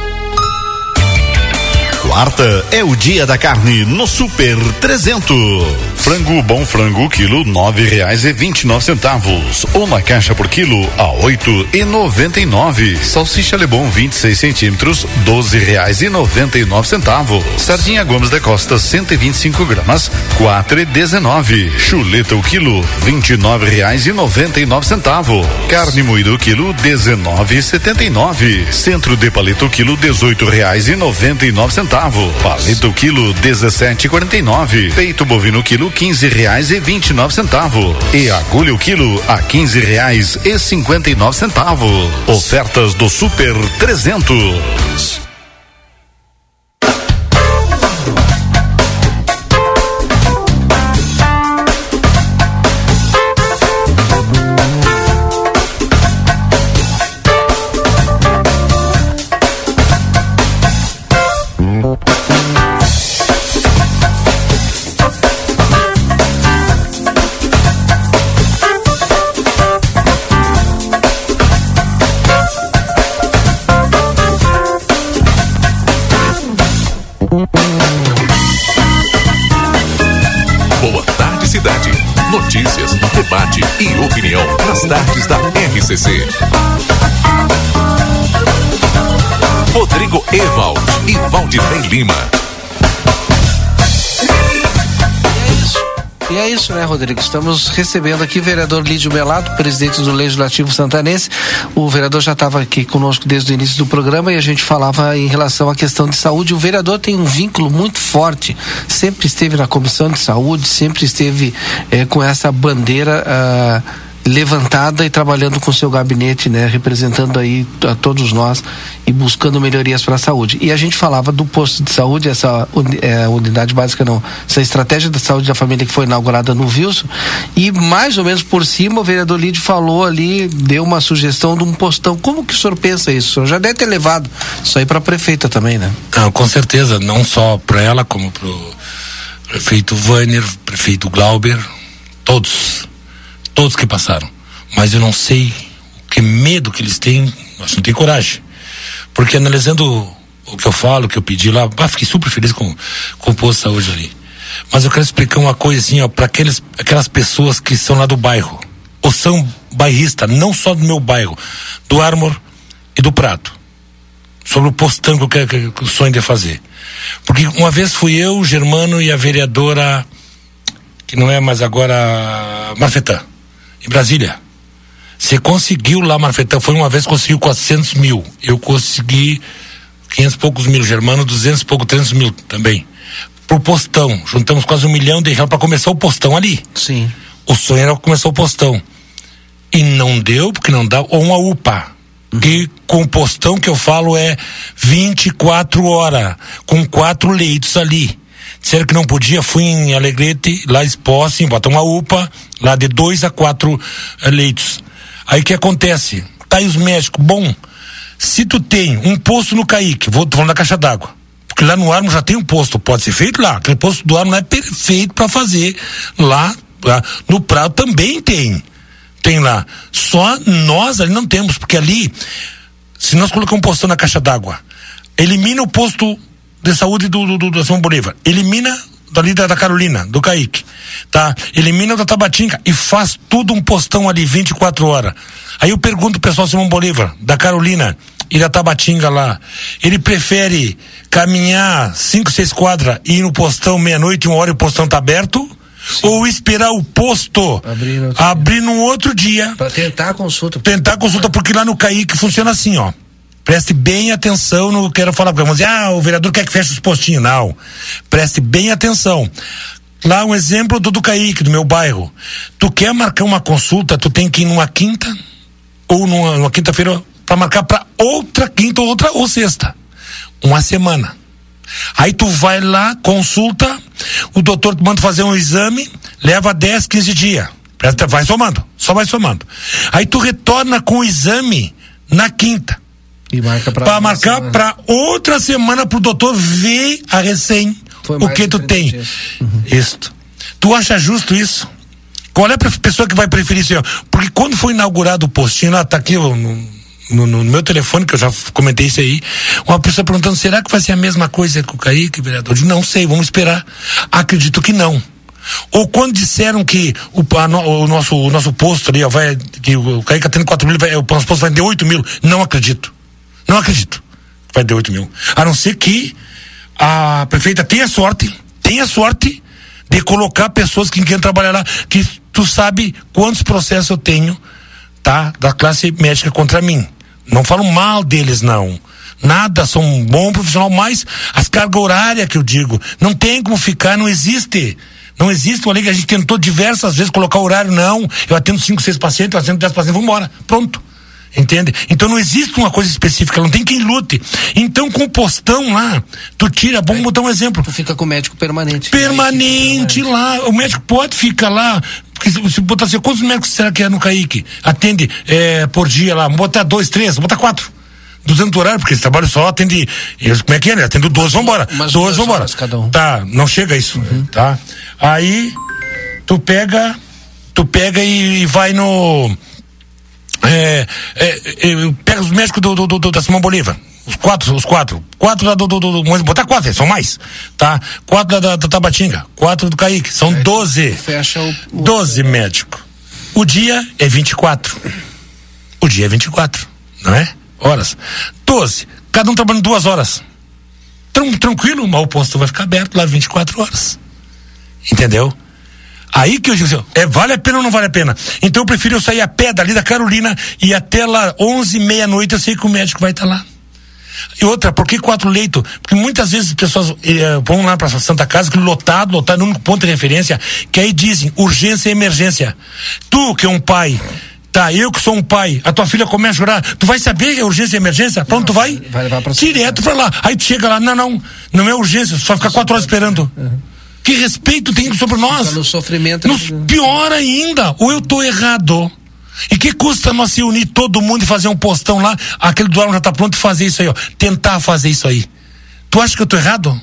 Quarta é o dia da carne no Super 300. Frango bom frango quilo nove reais e vinte e nove centavos. Uma caixa por quilo a oito e noventa e nove. Salsicha Lebon 26 centímetros doze reais e noventa e nove centavos. Sardinha Gomes da Costa 125 gramas quatro e dezenove. Chuleta o quilo vinte e nove reais e noventa e nove centavos. Carne moída o quilo dezenove e setenta e nove. Centro de paleta o quilo dezoito reais e noventa e nove centavos centavo. Palito quilo 17,49. Peito bovino quilo 15 reais e 29 centavos. E agulha o quilo a 15 reais e 59 centavos. Ofertas do Super 300. Lima. E é isso, né, Rodrigo? Estamos recebendo aqui o vereador Lídio Melado, presidente do Legislativo Santanense. O vereador já estava aqui conosco desde o início do programa e a gente falava em relação à questão de saúde. O vereador tem um vínculo muito forte, sempre esteve na comissão de saúde, sempre esteve eh, com essa bandeira. ah, levantada e trabalhando com seu gabinete, né, representando aí a todos nós e buscando melhorias para a saúde. E a gente falava do posto de saúde, essa eh, unidade básica não, essa estratégia da saúde da família que foi inaugurada no Wilson e mais ou menos por cima o vereador Lídio falou ali, deu uma sugestão de um postão. Como que o senhor pensa isso? O senhor já deve ter levado isso aí para a prefeita também, né? Não, com certeza, não só para ela, como para o prefeito Vanner, prefeito Glauber, todos, todos que passaram. Mas eu não sei o que medo que eles têm, nós não tem coragem. Porque analisando o que eu falo, o que eu pedi lá, ah, fiquei super feliz com, com o posto de saúde ali. Mas eu quero explicar uma coisa assim, para aquelas pessoas que são lá do bairro, ou são bairristas, não só do meu bairro, do Armor e do Prato sobre o postão que eu quero que, sonho de fazer. Porque uma vez fui eu, o Germano e a vereadora, que não é mais agora, Marfetã, em Brasília. Você conseguiu lá, Marfetã, foi uma vez, conseguiu 400 mil. Eu consegui 500 e poucos mil, Germano, 200 e pouco, 300 mil também. Por postão. Juntamos quase um milhão de reais para começar o postão ali. Sim. O sonho era começar o postão. E não deu, porque não dá, ou uma UPA. Que com o postão que eu falo é 24 horas, com quatro leitos ali. Disseram que não podia, fui em Alegrete, lá exposto, botar uma UPA, lá de dois a quatro eh, leitos. Aí o que acontece? Tá aí os médicos, bom, se tu tem um posto no Caique, vou tô falando da caixa d'água, porque lá no Armo já tem um posto, pode ser feito lá, aquele posto do Armo não é perfeito para fazer lá, lá, no Prado também tem, tem lá, só nós ali não temos, porque ali, se nós colocamos um postão na caixa d'água, elimina o posto de saúde do, do, do, da São Bolívar, elimina dali da, da Carolina, do Kaique, tá? Elimina da Tabatinga e faz tudo um postão ali 24 horas. Aí eu pergunto pro pessoal Simão Bolívar, da Carolina e da Tabatinga lá, ele prefere caminhar cinco, seis quadras e ir no postão meia-noite, uma hora e o postão tá aberto? Ou esperar o posto Abrir no abrir num outro dia. Para tentar a consulta. Tentar a consulta, porque lá no Kaique funciona assim, ó. Preste bem atenção no que eu quero falar, porque vamos dizer, ah, o vereador quer que feche os postinhos. Não. Preste bem atenção. Lá um exemplo do Kaique, do meu bairro. Tu quer marcar uma consulta, tu tem que ir numa quinta ou numa, numa quinta-feira para marcar para outra quinta ou outra ou sexta. Uma semana. Aí tu vai lá, consulta, o doutor te manda fazer um exame, leva 10, 15 dias. Vai somando, só vai somando. Aí tu retorna com o exame na quinta. E marca pra. Pra marcar pra outra semana pro doutor ver a recém o que tu 30 tem. dias. Isto. Tu acha justo isso? Qual é a pessoa que vai preferir isso? Porque quando foi inaugurado o postinho, lá tá aqui no, no- no meu telefone, que eu já comentei isso aí, uma pessoa perguntando, será que vai ser a mesma coisa com o Kaique, vereador? Eu digo, não sei, vamos esperar. Acredito que não. Ou quando disseram que o, a o nosso, o nosso posto ali, ó, vai, que o Kaique tá tendo 4 mil, vai, o nosso posto vai ter 8 mil. Não acredito. Não acredito. Vai ter 8 mil. A não ser que a prefeita tenha sorte, tenha sorte de colocar pessoas que querem trabalhar lá, que tu sabe quantos processos eu tenho, tá? Da classe médica contra mim. Não falo mal deles, não. Nada, são um bom profissional, mas as cargas horárias que eu digo, não tem como ficar, não existe. Não existe uma lei que a gente tentou diversas vezes colocar horário, não. Eu atendo 5, 6 pacientes, eu atendo 10 pacientes, vamos embora. Pronto. Entende? Então não existe uma coisa específica, não tem quem lute. Então com o postão lá, tu tira, vamos botar um exemplo. Tu fica com o médico permanente. Permanente lá. O médico pode ficar lá. Porque se, botar assim, quantos médicos será que é no Kaique? Atende eh, por dia lá. Botar dois, três, botar quatro. 200 horário, porque esse trabalho só atende. eles- Como é que é, né? Atende 12, vambora. umas 12, duas vambora. cada um. Tá, não chega a isso, tá? Aí, tu pega, tu pega e, vai no. É, é, é, pega os médicos do, do, do- da Simão Bolívar. Os quatro, os quatro. Quatro lá do, do, do, vamos botar quatro, são mais, tá? Quatro da, da, da Tabatinga, quatro do Kaique, são doze. Fecha o. Doze médicos. O dia é 24. O dia é 24, não é? Horas. 12. Cada um trabalhando duas horas. Tran- tranquilo, mas o posto vai ficar aberto lá 24 horas. Entendeu? Aí que eu digo assim, é, vale a pena ou não vale a pena? Então eu prefiro eu sair a pé dali da Carolina e até lá 11 meia-noite eu sei que o médico vai estar lá. E outra, por que quatro leitos? Porque muitas vezes as pessoas eh, vão lá para Santa Casa, que lotado, lotado, no único ponto de referência, que aí dizem urgência e emergência. Tu, que é um pai, tá, eu que sou um pai, a tua filha começa a chorar, tu vai saber que é urgência e emergência? Pra onde tu vai? Vai levar pra Direto pra lá. Aí tu chega lá, não, não, não é urgência, só ficar quatro horas esperando. Que respeito tem sobre nós? Fica no sofrimento. Nos pior ainda, ou eu tô errado. E que custa nós se unir todo mundo e fazer um postão lá, aquele do já tá pronto e fazer isso aí, ó. Tentar fazer isso aí. Tu acha que eu tô errado?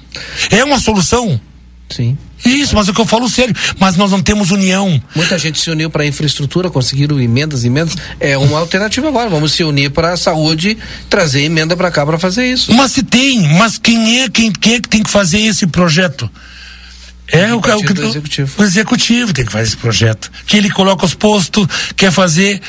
É uma solução? Sim. Isso, mas é o que eu falo sério. Mas nós não temos união. Muita gente se uniu para infraestrutura, conseguiram emendas, emendas. É uma alternativa agora. Vamos se unir para a saúde, trazer emenda para cá para fazer isso. Mas se tem, mas quem é, quem, quem é que tem que fazer esse projeto? É o, o, executivo. o executivo tem que fazer esse projeto. Que ele coloca os postos, quer fazer.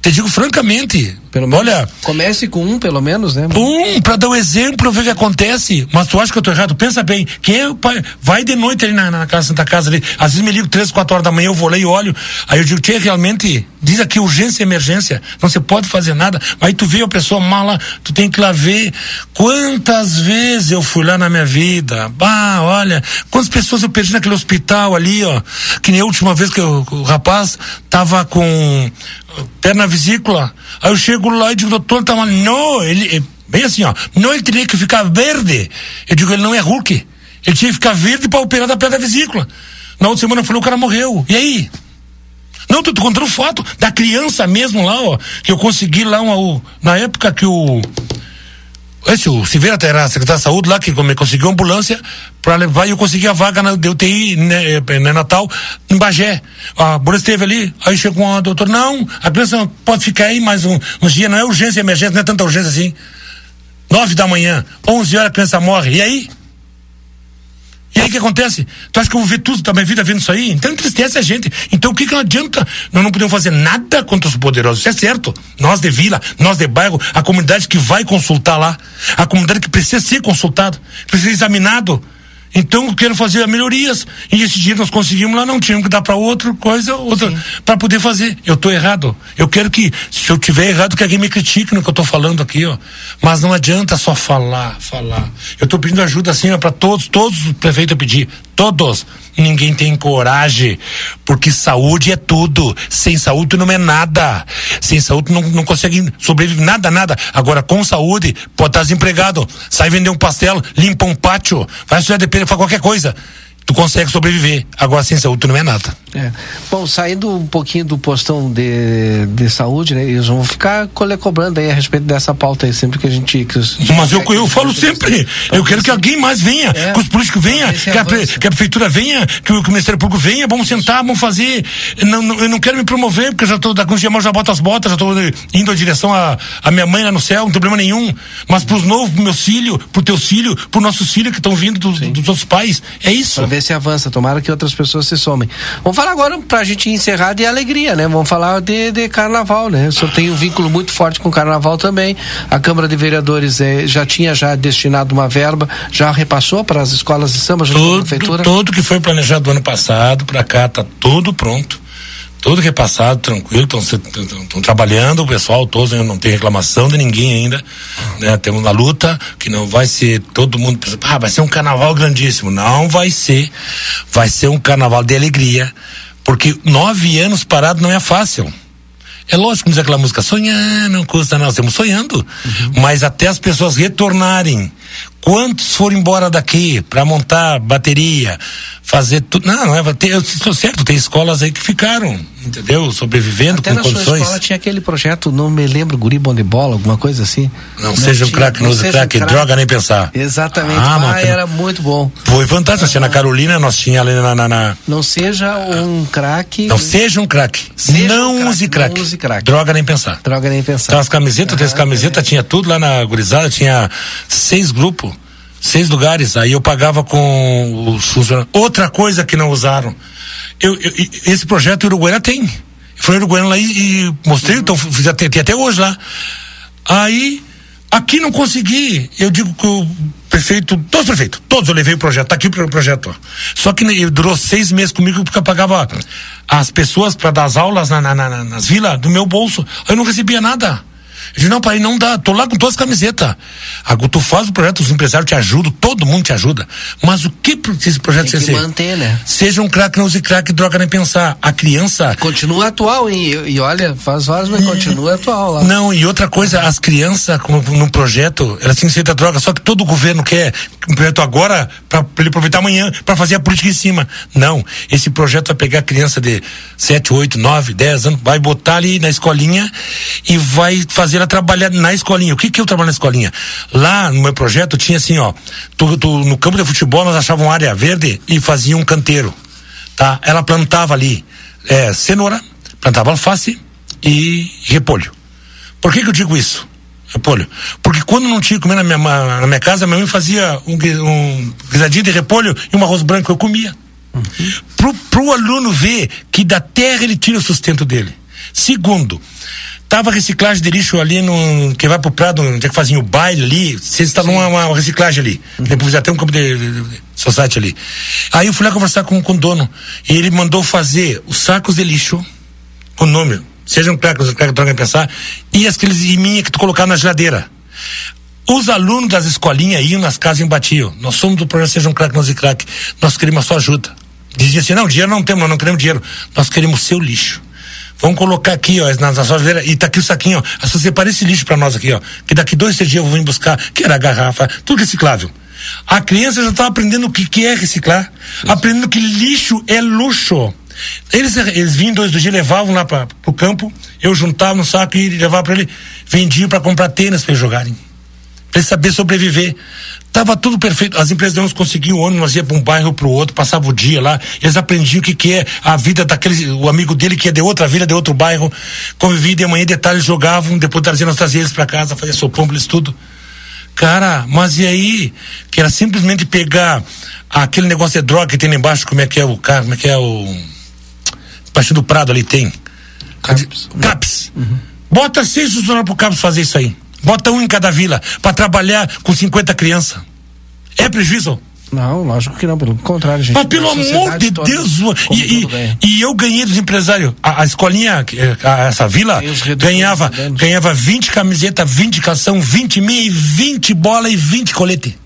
Te digo francamente, olha, Comece com um, pelo menos, né? Um, pra dar um exemplo, ver o que acontece. Mas tu acha que eu tô errado? Pensa bem. Quem é o pai? Vai de noite ali na, na casa, Santa Casa ali. Às vezes me ligo três, quatro horas da manhã, eu vou lá e olho. Aí eu digo, tia, realmente, diz aqui urgência e emergência. Não se pode fazer nada. Aí tu vê a pessoa mala, tu tem que ir lá ver. Quantas vezes eu fui lá na minha vida? Bah, olha, quantas pessoas eu perdi naquele hospital ali, ó. Que nem a última vez que eu- o rapaz tava com perna vesícula. Aí eu chego lá e digo, doutor, tá mal. Não, ele, é bem assim, ó. Não, ele teria que ficar verde. Eu digo, ele não é Hulk. Ele tinha que ficar verde para operar da perna vesícula. Na outra semana eu falei, o cara morreu. E aí? Não, tô contando foto da criança mesmo lá, ó. Que eu consegui lá, uma, na época que o. Esse, o Silveira era secretário de saúde lá, que come- conseguiu ambulância para levar e eu consegui a vaga na de UTI, né, eh, né, Natal, em Bagé. A ambulância esteve ali, aí chegou uma doutora, não, a criança pode ficar aí mais um, uns dias, não é urgência, emergência, não é tanta urgência assim. Nove da manhã, onze horas a criança morre, e aí? E aí o que acontece? Tu acha que eu vou ver tudo da minha vida vendo isso aí? Então entristece a gente. Então o que que não adianta? Nós não podemos fazer nada contra os poderosos. Isso é certo. Nós de vila, nós de bairro, a comunidade que vai consultar lá, a comunidade que precisa ser consultado, precisa ser examinado. Então eu quero fazer melhorias. E esse dia nós conseguimos lá, não tínhamos que dar para outra coisa, outra, para poder fazer. Eu tô errado. Eu quero que, se eu tiver errado, que alguém me critique no que eu tô falando aqui, ó. Mas não adianta só falar, falar. Eu tô pedindo ajuda assim, para todos, todos os prefeitos eu pedi. todos. Ninguém tem coragem, porque saúde é tudo. Sem saúde não é nada. Sem saúde não, não consegue sobreviver nada, nada. Agora com saúde, pode estar desempregado, sai vender um pastel, limpa um pátio, vai estudar depende, faz qualquer coisa. Tu consegue sobreviver. Agora sem saúde tu não é nada. É. Bom, saindo um pouquinho do postão de, de saúde, né? Eles vão ficar cole- cobrando aí a respeito dessa pauta aí, sempre que a gente. Que os- Mas eu, eu falo sempre, eu quero que alguém mais venha, É. que os políticos venham, que, a que a prefeitura venha, que o, que o Ministério Público venha, vamos sentar, vamos fazer. Não, não- eu não quero me promover, porque eu já estou, daqui uns dias mais já boto as botas, já estou indo em direção a, a minha mãe lá no céu, não tem problema nenhum. Mas pros novos, pros meus filhos, pro teus filhos, pros nossos filhos que estão vindo do- do- dos outros pais, é isso. Ver se avança, tomara que outras pessoas se somem. Vamos falar agora pra gente encerrar de alegria, né? Vamos falar de, de carnaval, né? O senhor tem um vínculo muito forte com o carnaval também. A Câmara de Vereadores eh, já tinha já destinado uma verba, já repassou para as escolas de samba a Tudo, prefeitura? tudo que foi planejado do ano passado pra cá tá tudo pronto. Tudo repassado, tranquilo, estão trabalhando, o pessoal, todos, não tem reclamação de ninguém ainda. Né? Temos na luta, que não vai ser todo mundo pensa, ah, vai ser um carnaval grandíssimo. Não vai ser. Vai ser um carnaval de alegria. Porque nove anos parado não é fácil. É lógico que diz aquela música, sonhar não custa, não, estamos sonhando. Mas até as pessoas retornarem. Quantos foram embora daqui para montar bateria, fazer tudo? Não, não é. Tem, eu estou certo, tem escolas aí que ficaram, entendeu? Sobrevivendo Até com na sua condições. escola tinha aquele projeto, não me lembro, guri bom de bola, alguma coisa assim. Não, seja um craque, não use um craque, droga nem pensar. Exatamente, Ah, ah, mas que- era muito bom. Foi fantástico. Nós tinha na Carolina, nós tinha ali na. na- na- Não seja um craque. Não seja um craque. Não um use craque. não use craque. Droga nem pensar. Droga nem pensar. Então as camisetas, as Ah, camisetas, tinha tudo lá na gurizada, tinha seis grupos, seis lugares. Aí eu pagava com os funcionários. Outra coisa que não usaram. Eu, eu- esse projeto Uruguaiana tem. Foi Uruguaiana lá e, e mostrei, então fiz até, até hoje lá. Aí, aqui não consegui. Eu digo que o prefeito, todos os prefeitos, todos eu levei o projeto, tá aqui o projeto. ó. Só que ele durou seis meses comigo porque eu pagava as pessoas para dar as aulas na- na- na- nas vilas do meu bolso. Eu não recebia nada. Eu disse, não, pai, não dá, tô lá com todas as camisetas. Agora, tu faz o projeto, os empresários te ajudam, todo mundo te ajuda. Mas o que esse projeto Tem que ser? manter, né? Seja um craque, não use craque, droga nem pensar. A criança. Continua atual, hein? E, e olha, faz horas, mas continua atual lá. Não, e outra coisa, as crianças, como num projeto, elas têm que ser da droga, só que todo governo quer um projeto agora para ele aproveitar amanhã para fazer a política em cima. Não, esse projeto vai pegar a criança de 7, 8, 9, 10 anos, vai botar ali na escolinha e vai fazer ela trabalhar na escolinha. O que que eu trabalho na escolinha? Lá no meu projeto tinha assim, ó, tu, tu- no campo de futebol nós achávamos área verde e fazia um canteiro, tá? Ela plantava ali é, cenoura, plantava alface e repolho. Por que que eu digo isso? Repolho. Porque quando não tinha comida na minha, na minha casa, minha mãe fazia um, um guisadinho de repolho e um arroz branco, eu comia. Pro, pro aluno ver que da terra ele tira o sustento dele. Segundo, tava reciclagem de lixo ali no. que vai pro Prado, onde é que faziam o baile ali, você instalou uma, uma reciclagem ali. Depois até um campo de, de, de society ali. Aí eu fui lá conversar com, com o dono. E ele mandou fazer os sacos de lixo com nome, seja um craque, droga pensar, e aqueles iminha que tu colocar na geladeira. Os alunos das escolinhas iam nas casas e batiam. Nós somos do projeto Seja um Craque, nós e craque. Nós queremos a sua ajuda. Dizia assim, não, dinheiro não temos, nós não queremos dinheiro. Nós queremos seu lixo. Vamos colocar aqui, ó, na, na sua geladeira, e tá aqui o saquinho, ó. Sua separa esse lixo pra nós aqui, ó. Que daqui dois, três dias eu vou vir buscar, que era a garrafa, tudo reciclável. A criança já tá aprendendo o que, que é reciclar, aprendendo que lixo é luxo. Eles, eles vinham dois do dia, levavam lá para pro campo, eu juntava no saco e levava para ele, vendiam para comprar tênis para eles jogarem. Para eles saber sobreviver. Tava tudo perfeito. As empresas não conseguiam o ônibus, nós ia para um bairro para o outro, passava o dia lá, eles aprendiam o que, que é a vida daquele, o amigo dele que é de outra vila, de outro bairro, convivia de manhã, de tarde eles jogavam, depois traziam nós trazia eles para casa, fazia sopão pra eles tudo. Cara, mas e aí? Que era simplesmente pegar aquele negócio de droga que tem lá embaixo, como é que é o carro, como é que é o. Baixo do Prado ali tem. Caps. Caps. Bota seis funcionários pro Caps fazer isso aí. Bota um em cada vila para trabalhar com 50 crianças. É prejuízo? Não, lógico que não, pelo contrário, gente. Mas pelo amor de toda, Deus, e, e- eu ganhei dos empresários. A, a escolinha, a- essa vila, ganhava, ganhava 20 camisetas, 20 calção, 20 meia, e 20 bola e 20 colete.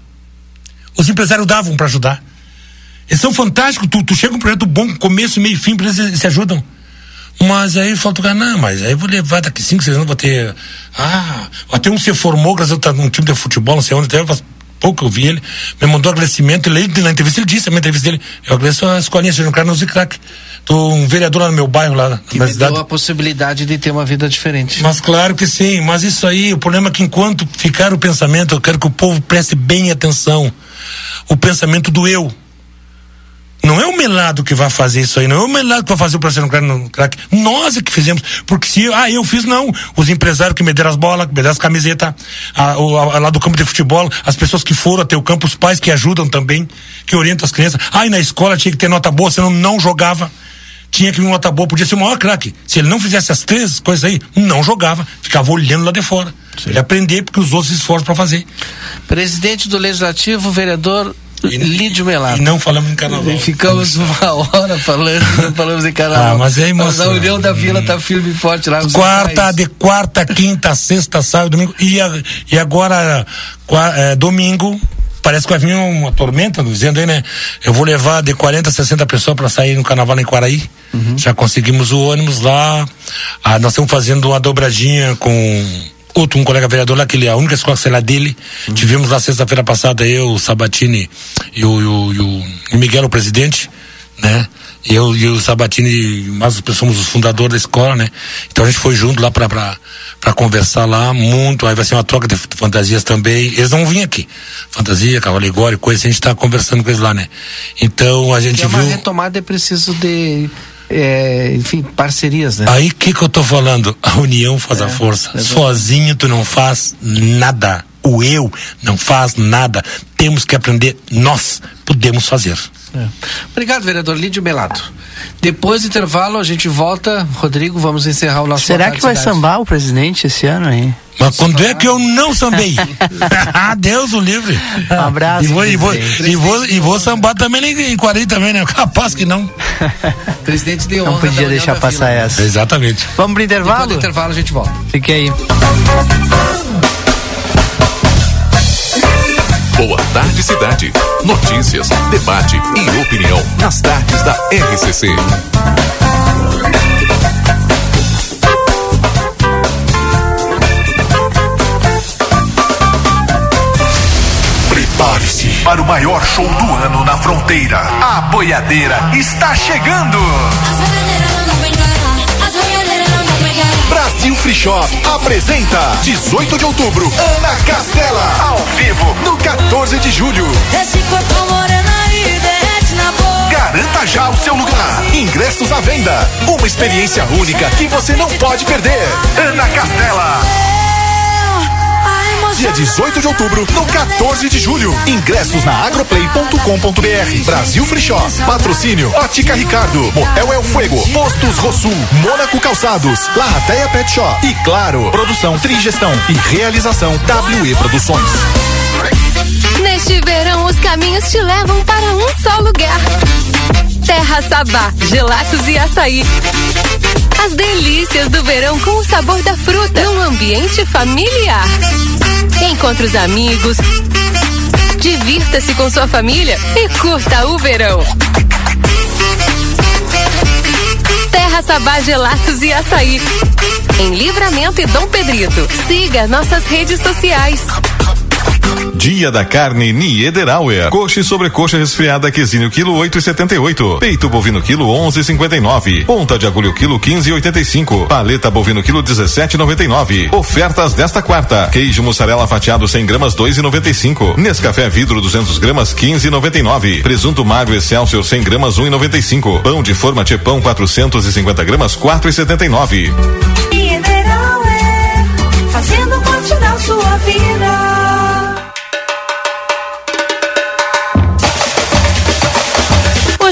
Os empresários davam para ajudar. Eles são fantásticos, tu, tu chega um projeto bom, começo, meio e fim, eles se ajudam. Mas aí falta o cara, não, mas aí vou levar daqui 5, 6 anos, vou ter. Ah, até um se formou, graças a tá num time de futebol, não sei onde, até faz pouco eu vi ele, me mandou agradecimento, ele na entrevista ele disse, na entrevista dele, eu agradeço a escolinha, seja um cara no Zicrac. Tô um vereador lá no meu bairro, lá Que na me cidade. deu a possibilidade de ter uma vida diferente. Mas claro que sim, mas isso aí, o problema é que enquanto ficar o pensamento, eu quero que o povo preste bem atenção. O pensamento do eu. Não é o melado que vai fazer isso aí, não é o melado que vai fazer o processo no crack. Nós é que fizemos. Porque se, ah, eu fiz, não. Os empresários que me deram as bolas, que me deram as camisetas, a, o, a- lá do campo de futebol, as pessoas que foram até o campo, os pais que ajudam também, que orientam as crianças. Ah, e na escola tinha que ter nota boa, senão não jogava. Tinha que vir nota boa, podia ser o maior craque. Se ele não fizesse as três coisas aí, não jogava. Ficava olhando lá de fora. Ele aprender porque os outros se esforçam para fazer. Presidente do Legislativo, vereador Lídio Melado. E não falamos em carnaval. E ficamos uma hora falando, não falamos em carnaval. Ah, mas aí, Mas a União da Vila tá firme e forte lá. Quarta, de quarta, quinta, sexta, sábado, domingo. E, a- e agora, qua- é, domingo, parece que vai vir uma tormenta, dizendo aí, né? Eu vou levar de 40 a 60 pessoas para sair no carnaval em Quaraí. Já conseguimos o ônibus lá. Ah, nós estamos fazendo uma dobradinha com outro, um colega vereador lá, que ele é a única escola sei lá dele. Tivemos lá sexta-feira passada, eu, o Sabatini e o, e o, e o- Miguel, o presidente, né? Eu e o Sabatini, nós somos os fundadores da escola, né? Então a gente foi junto lá pra, pra, pra conversar lá, muito. Aí vai ser uma troca de fantasias também. Eles não vão vir aqui. Fantasia, cavalo alegórico, coisa, a gente tá conversando com eles lá, né? Então a gente Que é uma viu. retomada é preciso de, é, enfim, parcerias, né? Aí que que eu tô falando? A união faz a força. Sozinho tu não faz nada. O eu não faz nada. Temos que aprender. Nós podemos fazer. É. Obrigado, vereador Lídio Melado. Depois do intervalo, a gente volta. Rodrigo, vamos encerrar o nosso Será que vai Cidade. sambar o presidente esse ano aí? Mas quando é que eu não sambei? Ah, Deus o livre. Um abraço. E vou, e vou, e vou, e vou sambar também em, em Quaraí também, né? Capaz que não. Presidente de Não honra da podia deixar passar Vila. essa. Exatamente. Vamos pro Depois intervalo? do intervalo, a gente volta. Fique aí. Boa tarde, cidade. Notícias, debate e opinião nas tardes da RCC. Prepare-se para o maior show do ano na fronteira. A boiadeira está chegando. Brasil Free Shop apresenta 18 de outubro, Ana Castela, ao vivo, no 14 de julho. Esse corpo moreno aí derrete na boca. Garanta já o seu lugar. Ingressos à venda. Uma experiência única que você não pode perder. Ana Castela. Dia 18 de outubro, no 14 de julho. Ingressos na agroplay.com.br. Brasil Free Shop. Patrocínio Ótica Ricardo. Motel El Fuego. Postos Rosul. Mônaco Calçados. Larrateia Pet Shop. E claro, produção Trigestão e realização WE Produções. Neste verão, os caminhos te levam para um só lugar. Terra Sabá, gelatos e açaí. As delícias do verão com o sabor da fruta, num ambiente familiar. Encontre os amigos, divirta-se com sua família e curta o verão. Terra Sabá Gelatos e Açaí. Em Livramento e Dom Pedrito. Siga nossas redes sociais. Dia da carne Niederauer. Coxa e sobrecoxa resfriada quesinho quilo 8,78. Peito bovino quilo 11,59. Ponta de agulho quilo 15,85. Paleta bovino quilo 17,99. Ofertas desta quarta. Queijo mussarela fatiado 100 gramas 2,95. Nescafé vidro 200 gramas 15,99. Presunto magro Excelsior 100 gramas 1,95. Pão de forma Tchepão 450 gramas 4,79. Mineral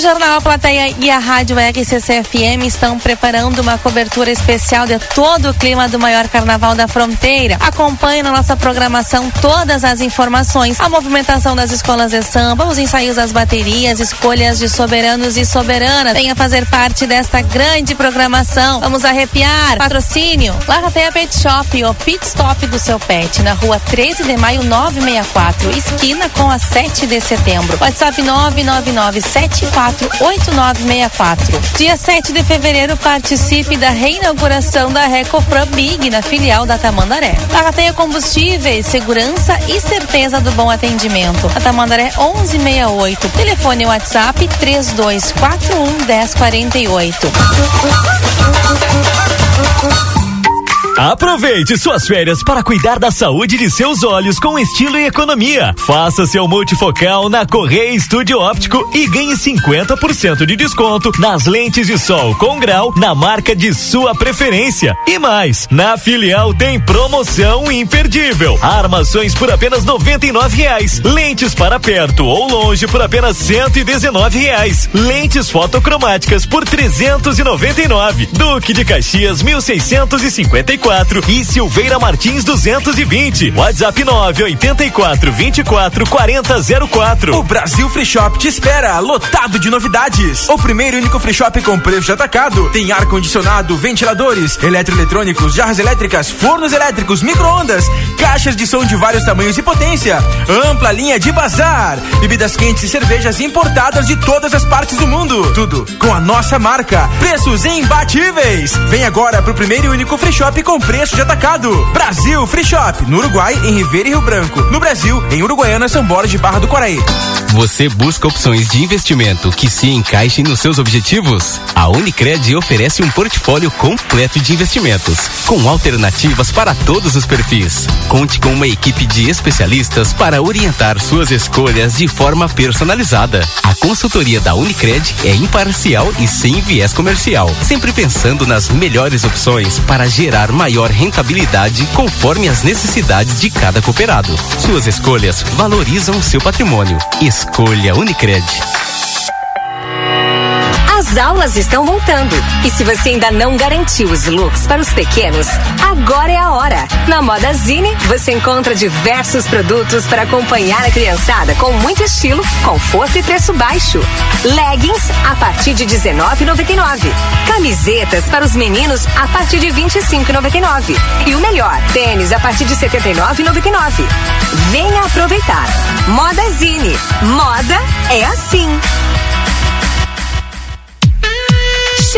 Jornal A Plateia e a Rádio RCC-FM estão preparando uma cobertura especial de todo o clima do maior carnaval da fronteira. Acompanhe na nossa programação todas as informações, a movimentação das escolas de samba, os ensaios das baterias, escolhas de soberanos e soberanas. Venha fazer parte desta grande programação. Vamos arrepiar. Patrocínio. Larrateia Pet Shop, o pit stop do seu pet, na rua 13 de maio 964, esquina com a 7 de setembro. WhatsApp 99974 8964. Dia 7 de fevereiro, participe da reinauguração da Recofran Big na filial da Tamandaré. Barrateia combustíveis, segurança e certeza do bom atendimento. A Tamandaré 1168. Telefone WhatsApp 3241 1048. Aproveite suas férias para cuidar da saúde de seus olhos com estilo e economia. Faça seu multifocal na Correia Estúdio Óptico e ganhe 50% de desconto nas lentes de sol com grau na marca de sua preferência. E mais, na filial tem promoção imperdível. Armações por apenas R$ reais. Lentes para perto ou longe por apenas R$ reais. Lentes fotocromáticas por 399. Duque de Caxias 1654 e Silveira Martins 220. WhatsApp 984 24 40 04. O Brasil Free Shop te espera, lotado de novidades. O primeiro e único free shop com preço de atacado. Tem ar condicionado, ventiladores, eletroeletrônicos, jarras elétricas, fornos elétricos, micro-ondas, caixas de som de vários tamanhos e potência, ampla linha de bazar, bebidas quentes e cervejas importadas de todas as partes do mundo. Tudo com a nossa marca. Preços imbatíveis. Vem agora pro primeiro e único free shop com preço de atacado. Brasil Free Shop, no Uruguai, em Ribeira e Rio Branco. No Brasil, em Uruguaiana, São Borges de Barra do Coraí. Você busca opções de investimento que se encaixem nos seus objetivos? A Unicred oferece um portfólio completo de investimentos, com alternativas para todos os perfis. Conte com uma equipe de especialistas para orientar suas escolhas de forma personalizada. A consultoria da Unicred é imparcial e sem viés comercial, sempre pensando nas melhores opções para gerar maior rentabilidade conforme as necessidades de cada cooperado. Suas escolhas valorizam seu patrimônio. Escolha Unicred. As aulas estão voltando. E se você ainda não garantiu os looks para os pequenos, agora é a hora. Na Moda Zine, você encontra diversos produtos para acompanhar a criançada com muito estilo, conforto e preço baixo. Leggings a partir de R$19,99. Camisetas para os meninos a partir de R$25,99. E o melhor, tênis a partir de R$79,99. Venha aproveitar. Moda Zine. Moda é assim.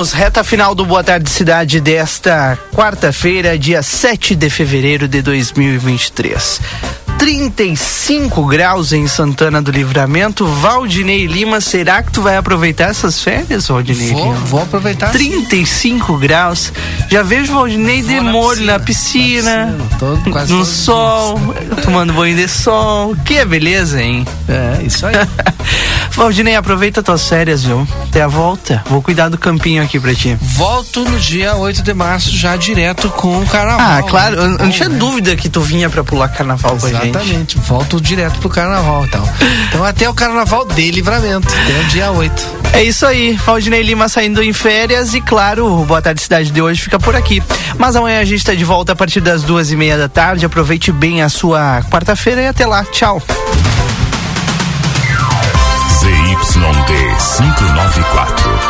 Voltamos, reta final do Boa Tarde Cidade desta quarta-feira, dia 7 de fevereiro de 2023. 35 graus em Santana do Livramento. Valdinei Lima, será que tu vai aproveitar essas férias, Valdinei vou, Lima? Vou aproveitar. 35 sim. graus. Já vejo Valdinei de molho na piscina, na piscina todo, quase no sol, tomando banho de sol. Que beleza, hein? É, isso aí. Valdinei, aproveita tuas férias, viu? Até a volta. Vou cuidar do campinho aqui pra ti. Volto no dia 8 de março, já direto com o carnaval. Ah, claro. Né? Eu, eu não tinha né? dúvida que tu vinha pra pular carnaval Exatamente. com a gente. Exatamente, volto direto pro carnaval então. Então até o carnaval de livramento, até o dia 8. É isso aí, Valdinei Lima saindo em férias e claro, o Boa Tarde Cidade de hoje fica por aqui. Mas amanhã a gente está de volta a partir das duas e meia da tarde. Aproveite bem a sua quarta-feira e até lá. Tchau. ZYD 594,